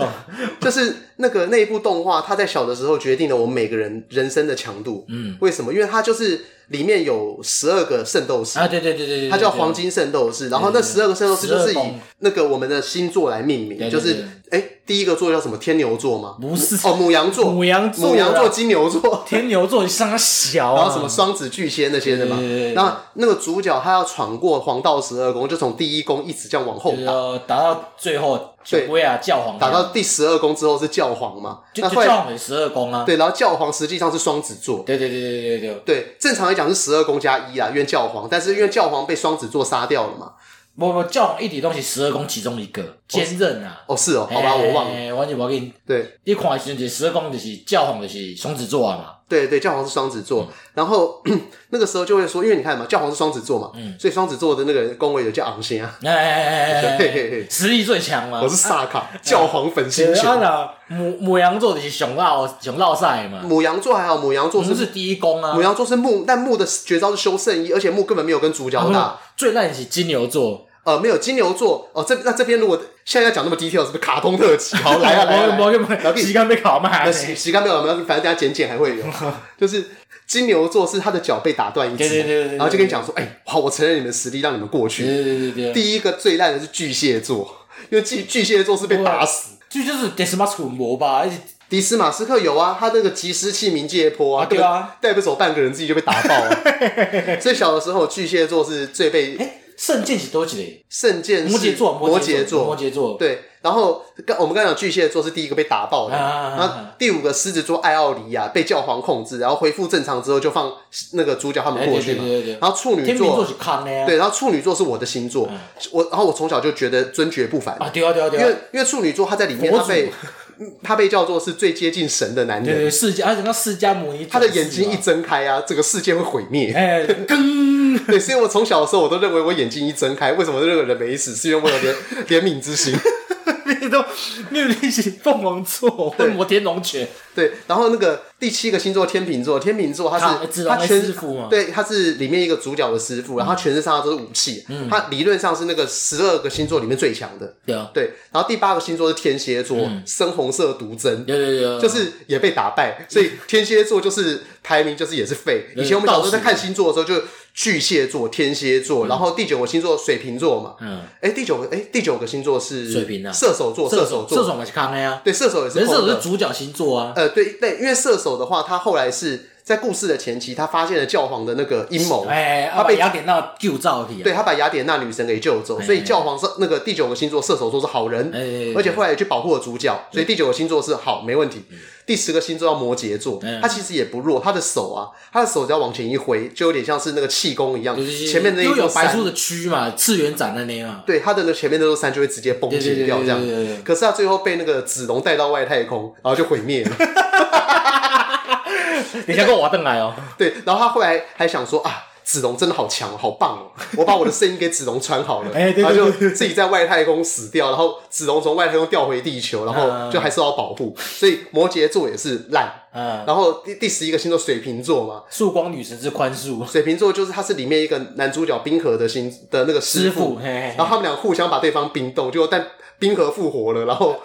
就是那个那一部动画，它在小的时候决定了我们每个人人生的强度。嗯，为什么？因为它就是里面有十二个圣斗士啊，对对对对，它叫黄金圣斗士。然后那十二个圣斗士就是以那个我们的星座来命名，就是哎，第一个座叫什么？天牛座吗？不是哦，母羊座，母羊座，母羊座，金牛座，天牛座上小，然后什么双子、巨蟹那些的嘛。然后那个主角他要闯过黄道十二宫，就从第一宫一直这样往后打，打到最后。对啊，教皇打到第十二宫之后是教皇嘛？那教皇十二宫啊？对，然后教皇实际上是双子座。对对对对对对对。正常来讲是十二宫加一啊，因为教皇，但是因为教皇被双子座杀掉了嘛。不不，教皇一体东西十二宫其中一个坚韧啊。哦，是哦，好吧，我忘了。完全我给你。对，一看的时候十二宫就是教皇就是双子座啊嘛。对对，教皇是双子座，然后 那个时候就会说，因为你看嘛，教皇是双子座嘛，所以双子座的那个宫位有叫昂星啊，哎哎哎哎 实力最强嘛。我是萨卡，教皇粉星球。那母母羊座的是熊绕熊绕赛嘛。母羊座还好，母羊座是第一宫啊。母羊座是木，但木的绝招是修圣衣，而且木根本没有跟主角打。最烂是金牛座，呃，没有金牛座哦。这那这边如果现在要讲那么 detail，是不是卡通特辑？好来啊来啊，然后时间被考嘛，时间没有，反正等下剪剪还会有，就是。金牛座是他的脚被打断一只，然后就跟你讲说：“哎，好，我承认你们实力，让你们过去。”对对对，第一个最烂的是巨蟹座，因为巨巨蟹座是被打死。巨蟹是迪斯马蠢魔吧？迪斯马斯克有啊，他那个即时器冥界坡啊，对啊，带不走半个人自己就被打爆了。所以小的时候巨蟹座是最被。圣剑是多几类？圣剑摩羯座，摩羯座，摩羯座。对，然后刚我们刚刚讲巨蟹座是第一个被打爆的，然后第五个狮子座艾奥里亚被教皇控制，然后恢复正常之后就放那个主角他们过去嘛。然后处女座，对，然后处女座是我的星座，我然后我从小就觉得尊爵不凡。啊，对啊对啊对啊，因为因为处女座他在里面他被他被叫做是最接近神的男人，对世界，而且那释迦牟尼，他的眼睛一睁开啊，这个世界会毁灭，哎，更对，所以我从小的时候我都认为我眼睛一睁开，为什么这个人没死？是因为我有怜怜悯之心。都没有力气，凤凰座或摩天龙拳。对，然后那个第七个星座天秤座，天秤座他是他全师傅嘛？对，他是里面一个主角的师傅，然后全身上下都是武器。嗯，他理论上是那个十二个星座里面最强的。对啊，对。然后第八个星座是天蝎座，深红色毒针。有有有，就是也被打败，所以天蝎座就是排名就是也是废。以前我们小时候在看星座的时候就。巨蟹座、天蝎座，然后第九个星座水瓶座嘛。嗯。哎，第九个哎，第九个星座是水瓶啊。射手座，射手座。射手也是康的呀。对，射手也是。射手是主角星座啊。呃，对对，因为射手的话，他后来是在故事的前期，他发现了教皇的那个阴谋。哎，他被雅典娜救造的。对，他把雅典娜女神给救走，所以教皇是那个第九个星座射手座是好人，哎而且后来也去保护了主角，所以第九个星座是好，没问题。第十个星座叫摩羯座，他其实也不弱，他的手啊，他的手只要往前一挥，就有点像是那个气功一样，前面那一座白素的区嘛，次元斩的那样。对，他的那前面那座山就会直接崩解掉这样。可是他最后被那个子龙带到外太空，然后就毁灭了。你先跟我登来哦。对，然后他后来还想说啊。子龙真的好强，好棒哦！我把我的声音给子龙穿好了，然后就自己在外太空死掉，然后子龙从外太空掉回地球，然后就还受到保护。所以摩羯座也是烂，然后第第十一个星座水瓶座嘛，曙光女神之宽恕。水瓶座就是他是里面一个男主角冰河的星的那个师傅，然后他们俩互相把对方冰冻，就但冰河复活了，然后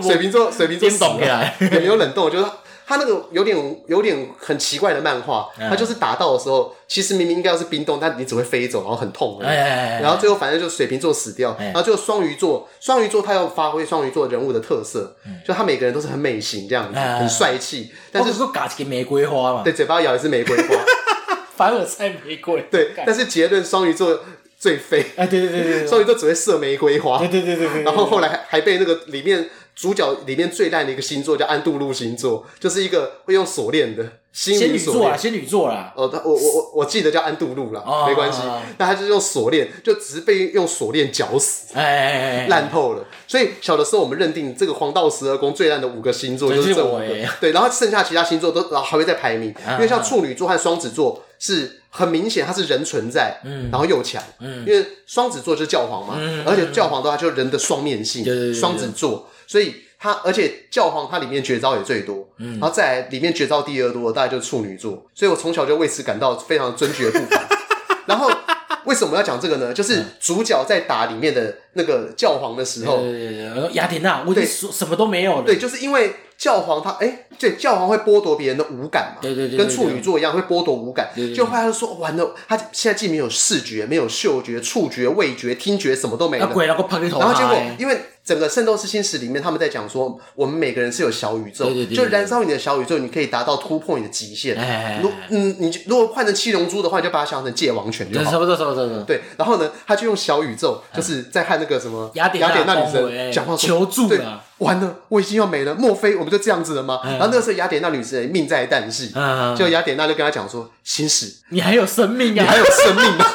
水瓶座水瓶座死了，也没有冷冻，就是。他那个有点有点很奇怪的漫画，他就是打到的时候，其实明明应该要是冰冻，但你只会飞走，然后很痛。然后最后反正就水瓶座死掉，然后就双鱼座，双鱼座他要发挥双鱼座人物的特色，就他每个人都是很美型这样子，很帅气。但是说嘎起个玫瑰花嘛，对，嘴巴咬一是玫瑰花，凡尔赛玫瑰。对，但是结论双鱼座最废。哎，对对对对，双鱼座只会射玫瑰花。对对对对，然后后来还还被那个里面。主角里面最烂的一个星座叫安度路星座，就是一个会用锁链的仙女座啊，仙女座啦。哦，他我我我我记得叫安度路啦，没关系。那他就是用锁链，就只是被用锁链绞死，哎，烂透了。所以小的时候我们认定这个黄道十二宫最烂的五个星座就是这五个，对。然后剩下其他星座都然后还会再排名，因为像处女座和双子座是很明显它是人存在，嗯，然后又强，嗯，因为双子座就是教皇嘛，而且教皇的话就是人的双面性，双子座。所以他，而且教皇他里面绝招也最多，嗯，然后再来里面绝招第二多的大概就是处女座，所以我从小就为此感到非常尊爵不凡。然后为什么要讲这个呢？就是主角在打里面的那个教皇的时候，雅典娜，我对什么都没有了。对，就是因为教皇他，哎，对，教皇会剥夺别人的五感嘛，对对对，跟处女座一样会剥夺五感。就后来就说，完了，他现在既没有视觉，没有嗅觉、触觉、味觉、听觉，什么都没了。鬼然后拍头，然后结果因为。整个《圣斗士星矢》里面，他们在讲说，我们每个人是有小宇宙，对对对对，就燃烧你的小宇宙，你可以达到突破你的极限。如嗯，你如果换成七龙珠的话，你就把它想象成界王拳就好。差不多，差不多，差不多。对，然后呢，他就用小宇宙，就是在和那个什么雅典娜女神讲话，求助了。完了，我已经要没了，莫非我们就这样子了吗？然后那个时候雅典娜女神命在旦夕，就雅典娜就跟他讲说：“星矢，你还有生命啊，你还有生命啊。”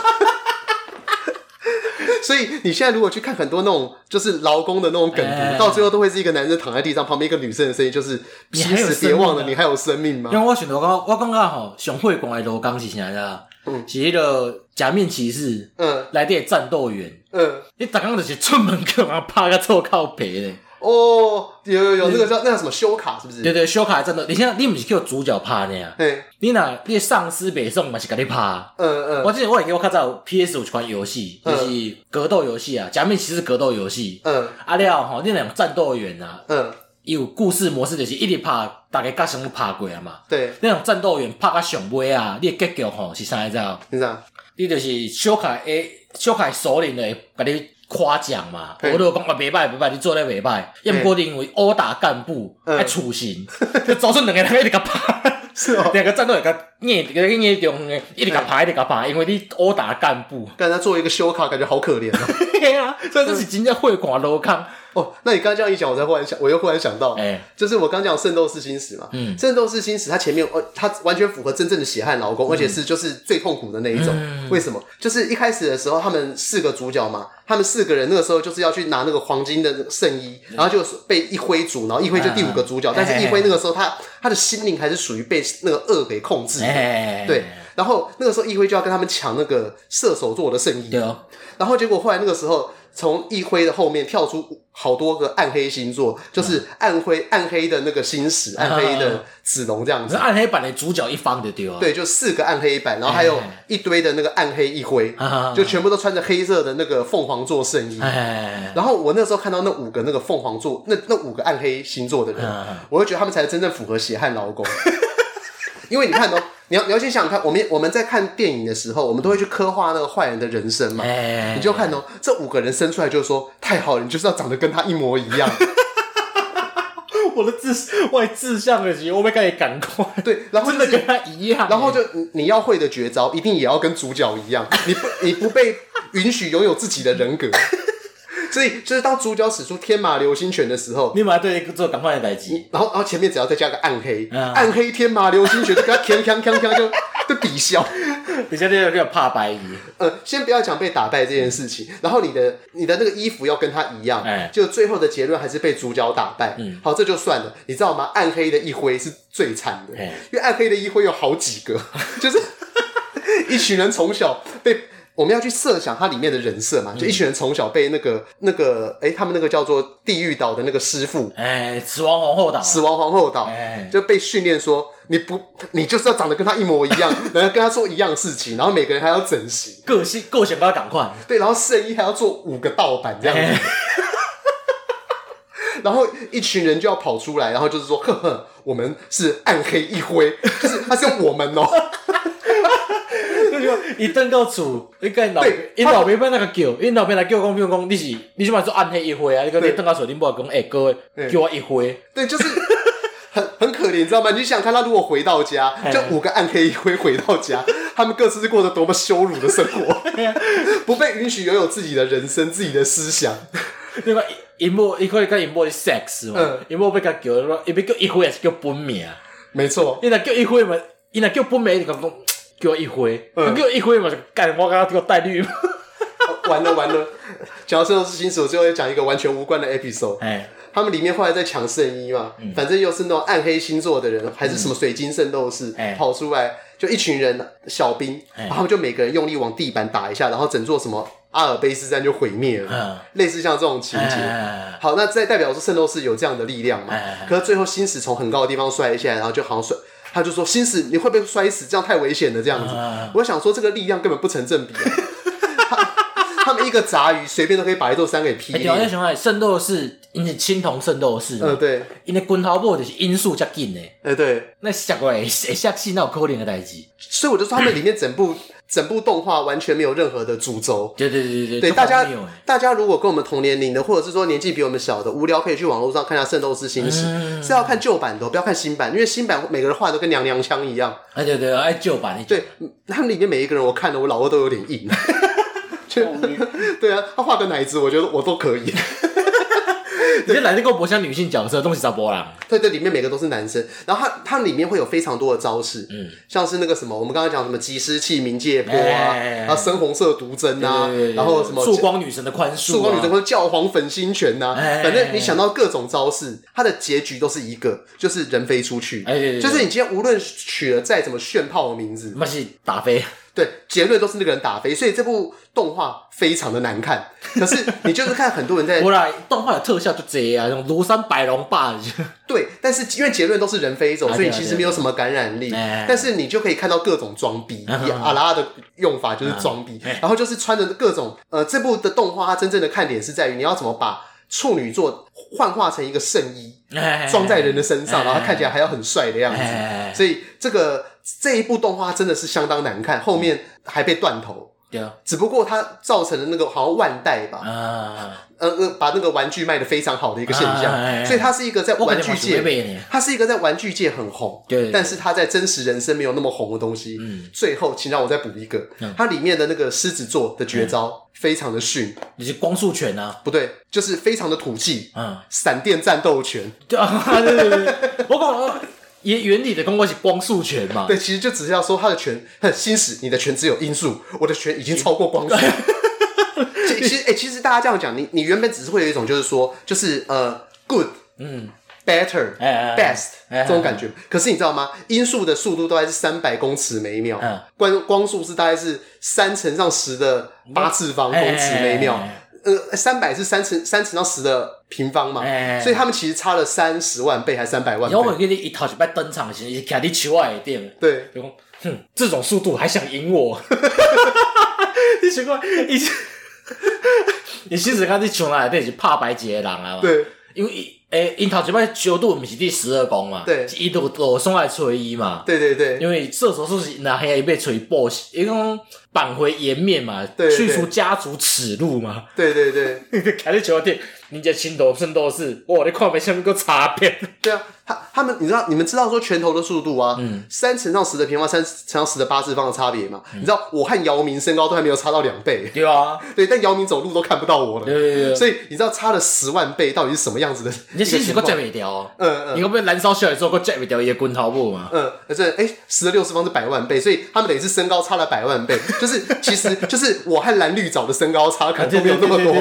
所以你现在如果去看很多那种就是劳工的那种梗图，欸、到最后都会是一个男生躺在地上，旁边一个女生的声音，就是其实别忘了你还有生命吗？因为我选择刚我刚刚好熊会馆的罗刚是啥的？嗯，是一个假面骑士，嗯，来的战斗员，嗯，你刚刚就是出门去嘛，怕个臭靠皮嘞。哦，有有有，那个叫那个什么修卡是不是？对对，修卡真的。你现在你不是叫主角拍呢呀？对。你那你丧尸北宋嘛是给你拍。嗯嗯。我之前我也给我看到 PS 五这款游戏，就是格斗游戏啊，假面骑士格斗游戏。嗯。啊了吼，你那种战斗员啊，嗯，有故事模式就是一直拍，大概甲上都拍过啊嘛。对。那种战斗员拍甲上尾啊，你的结局吼是啥子啊？是啥？你就是小卡诶，小卡首领的给你。夸奖嘛，我都讲啊，袂歹袂歹，你做得袂歹，要毋过因为殴打干部爱处刑，就造成两个人一直甲拍，是哦，两个战斗会甲捏，个捏中，一直甲拍，一直甲拍，因为你殴打干部，刚才作为一个修卡，感觉好可怜哦。对啊，所以这是真正会馆楼康。哦，那你刚刚这样一讲，我才忽然想，我又忽然想到，哎、欸，就是我刚讲《圣斗士星矢》嘛，嗯，《圣斗士星矢》它前面，呃，它完全符合真正的血汗劳工，嗯、而且是就是最痛苦的那一种。嗯、为什么？就是一开始的时候，他们四个主角嘛，他们四个人那个时候就是要去拿那个黄金的圣衣，然后就被一辉主，然后一辉就第五个主角，嗯、但是一辉那个时候他他的心灵还是属于被那个恶给控制的，欸、对。然后那个时候一辉就要跟他们抢那个射手座的圣衣，对哦。然后结果后来那个时候。从一辉的后面跳出好多个暗黑星座，就是暗灰暗黑的那个星矢，暗黑的子龙这样子。暗黑版的主角一方的对吧？对，就四个暗黑版，然后还有一堆的那个暗黑一辉，就全部都穿着黑色的那个凤凰座圣衣。然后我那时候看到那五个那个凤凰座，那那五个暗黑星座的人，我就觉得他们才是真正符合血汗劳工。因为你看哦。你要你要先想想看，我们我们在看电影的时候，我们都会去刻画那个坏人的人生嘛。欸、你就看哦，这五个人生出来就是说太好了，你就是要长得跟他一模一样。我的志外志向的我被赶赶快。对，然后、就是、真的跟他一样。然后就你要会的绝招，一定也要跟主角一样。你不你不被允许拥有自己的人格。所以就是当主角使出天马流星拳的时候，你马上对做赶快的代击，然后然后前面只要再加个暗黑，嗯、暗黑天马流星拳就给他锵锵锵锵就就抵消，底下就有怕白衣。呃，先不要讲被打败这件事情，然后你的你的那个衣服要跟他一样，哎、就最后的结论还是被主角打败。嗯，好，这就算了，你知道吗？暗黑的一挥是最惨的，哎、因为暗黑的一挥有好几个，就是一群人从小被。我们要去设想它里面的人设嘛，就一群人从小被那个那个，哎、欸、他们那个叫做地狱岛的那个师傅，哎，死亡皇后岛，死亡皇后岛，哎，就被训练说，你不，你就是要长得跟他一模一样，然后跟他做一样事情，然后每个人还要整形，个性个性不要赶快，对，然后圣衣还要做五个盗版这样。子，欸、然后一群人就要跑出来，然后就是说，呵呵，我们是暗黑一辉，就是他是我们哦、喔。伊登到厝，伊跟老，因老爸被那个叫，因老爸来叫讲，比如讲，你是你是嘛做暗黑一回啊？你讲你登到厝，你不讲，哎哥，叫我一回，对，就是很很可怜，你知道吗？你想看他如果回到家，就五个暗黑一辉回到家，他们各自是过着多么羞辱的生活，不被允许拥有自己的人生、自己的思想。对吧？银幕一辉跟一幕的 sex 嘛，一幕被他叫，伊要叫一辉还是叫本名？没错，伊若叫一辉嘛，伊若叫本名，你讲讲。给我一挥，嗯、给我一挥嘛，就干！我刚刚给我带绿，完了完了。讲到圣斗士星矢，我最后要讲一个完全无关的 episode。哎，他们里面后来在抢圣衣嘛，嗯、反正又是那种暗黑星座的人，还是什么水晶圣斗士、嗯、跑出来，就一群人小兵，然后就每个人用力往地板打一下，然后整座什么阿尔卑斯山就毁灭了，嗯、类似像这种情节。好，那在代表说圣斗士有这样的力量嘛？可是最后星矢从很高的地方摔下来，然后就好像摔。他就说：“心死，你会不会摔死？这样太危险了。这样子，我想说，这个力量根本不成正比。他们一个杂鱼随便都可以把一座山给劈裂。欸、对，像圣斗士，因为青铜圣斗士嘛，嗯，对，因为滚头波就是音速较紧的，哎，对，那下过会会下戏那有可能的代志。所以我就说他们里面整部。整部动画完全没有任何的主轴，对对对对对，大家大家如果跟我们同年龄的，或者是说年纪比我们小的，无聊可以去网络上看一下《圣斗士星矢》，嗯，是要看旧版的，不要看新版，因为新版每个人画都跟娘娘腔一样。哎对对，哎旧版，对，他们里面每一个人，我看的我老二都有点硬。对啊，他画个奶子，我觉得我都可以。你就来那个博像女性角色，东西咋播啦？对对，里面每个都是男生，然后它它里面会有非常多的招式，嗯，像是那个什么，我们刚刚讲什么及时器冥界波啊，然后深红色毒针啊，然后什么曙光女神的宽恕，曙光女神或者教皇粉心拳呐，反正你想到各种招式，它的结局都是一个，就是人飞出去，就是你今天无论取了再怎么炫炮的名字，那是打飞。对，结论都是那个人打飞，所以这部动画非常的难看。可是你就是看很多人在，我来动画的特效就这样，那种庐山白龙霸。对，但是因为结论都是人飞走，所以其实没有什么感染力。但是你就可以看到各种装逼，以阿拉的用法就是装逼，然后就是穿着各种呃，这部的动画它真正的看点是在于你要怎么把处女座幻化成一个圣衣，装在人的身上，然后看起来还要很帅的样子。所以这个。这一部动画真的是相当难看，后面还被断头。对啊，只不过它造成了那个好像万代吧，啊，呃呃，把那个玩具卖的非常好的一个现象，所以它是一个在玩具界，它是一个在玩具界很红，对，但是它在真实人生没有那么红的东西。嗯，最后，请让我再补一个，它里面的那个狮子座的绝招非常的逊，你是光速拳啊？不对，就是非常的土气，嗯，闪电战斗拳。对对对，我讲。原原理的功过是光速拳嘛？对，其实就只是要说他的拳很新时，你的拳只有音速，我的拳已经超过光速。其实，哎、欸，其实大家这样讲，你你原本只是会有一种就是说，就是呃，good，嗯，better，best 这种感觉。可是你知道吗？音速的速度大概是三百公尺每秒，光光速是大概是三乘上十的八次方公尺每秒。呃，三百是三乘三乘到十的平方嘛，欸、所以他们其实差了三十万倍还是三百万倍。然后我给你一套就拜登场时，卡你球外点。对，哼，这种速度还想赢我？你奇怪，你你其实看你球来，这是怕白劫的人啊嘛。对，因为。诶，樱桃这摆九度不是第十二宫嘛？对，伊都都送来吹一嘛。对对对，因为射手是拿黑一被锤爆，因为扳回颜面嘛，去除家族耻辱嘛。对对对，开的球店，人家青头圣斗士，哇，你看没下面个差别？对啊。他他们，你知道你们知道说拳头的速度啊，嗯，三乘上十的平方，三乘上十的八次方的差别嘛？你知道我和姚明身高都还没有差到两倍，对啊，对，但姚明走路都看不到我了，对对对，所以你知道差了十万倍到底是什么样子的？你心情都接不掉，嗯嗯，你会不会燃烧起来之后，会接不掉一个滚头步嘛？嗯，而且哎，十的六次方是百万倍，所以他们等于是身高差了百万倍，就 是其实就是我和蓝绿藻的身高差可能都没有那么多。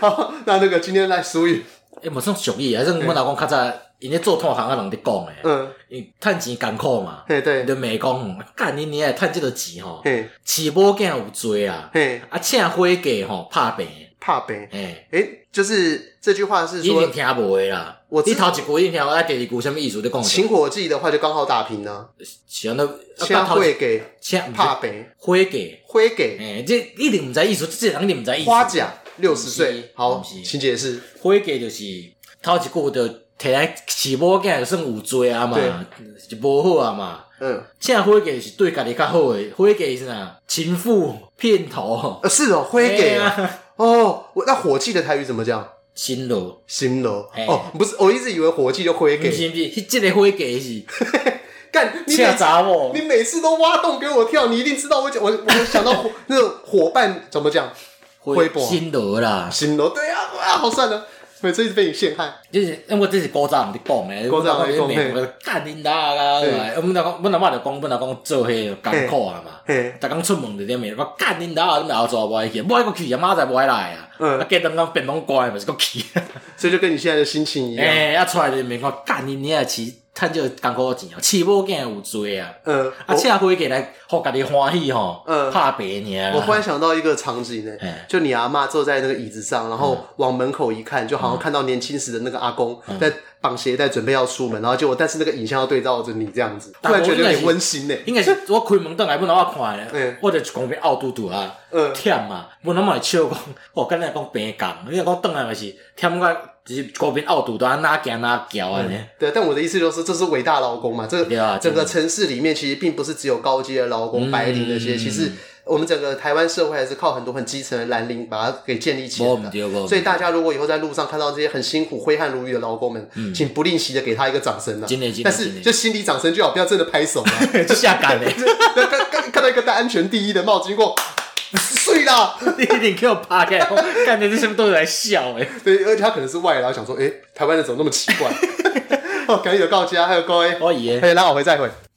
好，那那个今天来苏玉。诶，无算俗语，还是我老公较早因咧做同行啊，人伫讲诶。嗯。因趁钱艰苦嘛。对，对。就美讲，干你你也趁即个钱吼。嘿。饲某囝有罪啊。嘿。啊，请伙计吼怕病。拍病。诶。诶，就是这句话是说。一定听无诶啦。我你头一句一定听，我第二句什么意思？你讲。请火计的话就刚好打平呢。像那。请会给。请拍病。伙计。伙计。诶，这一定毋知意思，这人一定毋知意思。花甲。六十岁，好，请解释。会给就是头一句就摕来饲某囝，就算有罪啊嘛，就无好啊嘛。嗯，请伙计是对家己较好诶，伙计是哪？情妇骗头。呃，是哦，伙计啊。哦，我那火气的台语怎么讲？新罗，新罗。哦，不是，我一直以为火气就灰给。不是不是，这个灰给是。干，你砸我你每次都挖洞给我跳，你一定知道我讲，我我想到 那个伙伴怎么讲。灰博新罗啦，新罗对啊，啊，好算了，每次一直被你陷害。就是因为这是古早人在讲诶，古早人在讲，干恁大啊！我们老公，我老妈就讲，我老公做迄个艰苦啊嘛，逐工出门就点面，我干恁大，你咪后做无爱去，无爱个去，阿妈才无爱来啊。嗯，啊，隔两工变拢乖，咪是个去。所以就跟你现在的心情一样。诶，一出来就面讲，干恁娘去。趁这个艰苦钱哦，饲某囝有罪啊！嗯，啊，请伙计来，互家己欢喜吼，嗯，拍白尔。我忽然想到一个场景呢，就你阿妈坐在那个椅子上，然后往门口一看，就好像看到年轻时的那个阿公在绑鞋带准备要出门，然后结果但是那个影像要对照着你这样子，突然觉得有点温馨呢。应该是 我开门登来，不然我看咧，我就讲边呕嘟嘟啊，忝嘛，不然嘛会笑讲，哦，刚才讲平讲，你讲等来嘛是忝个，就是高边呕嘟嘟啊，哪行哪叫啊呢？对，但我的意思就是，这是伟大劳工嘛，这个整个城市里面其实并不是只有高阶的劳工、白领那些，其实。我们整个台湾社会还是靠很多很基层的蓝领把它给建立起来的，所以大家如果以后在路上看到这些很辛苦、挥汗如雨的劳工们，请不吝惜的给他一个掌声啊！但是就心里掌声就好，不要真的拍手啊！就下岗嘞！看看到一个戴安全第一的帽子经过，碎了！你一定给我趴开，看着这些都在笑哎！对，而且他可能是外劳，想说，哎，台湾人怎么那么奇怪？哦，感谢有告家，还有各位，可以，可以拉我回再会。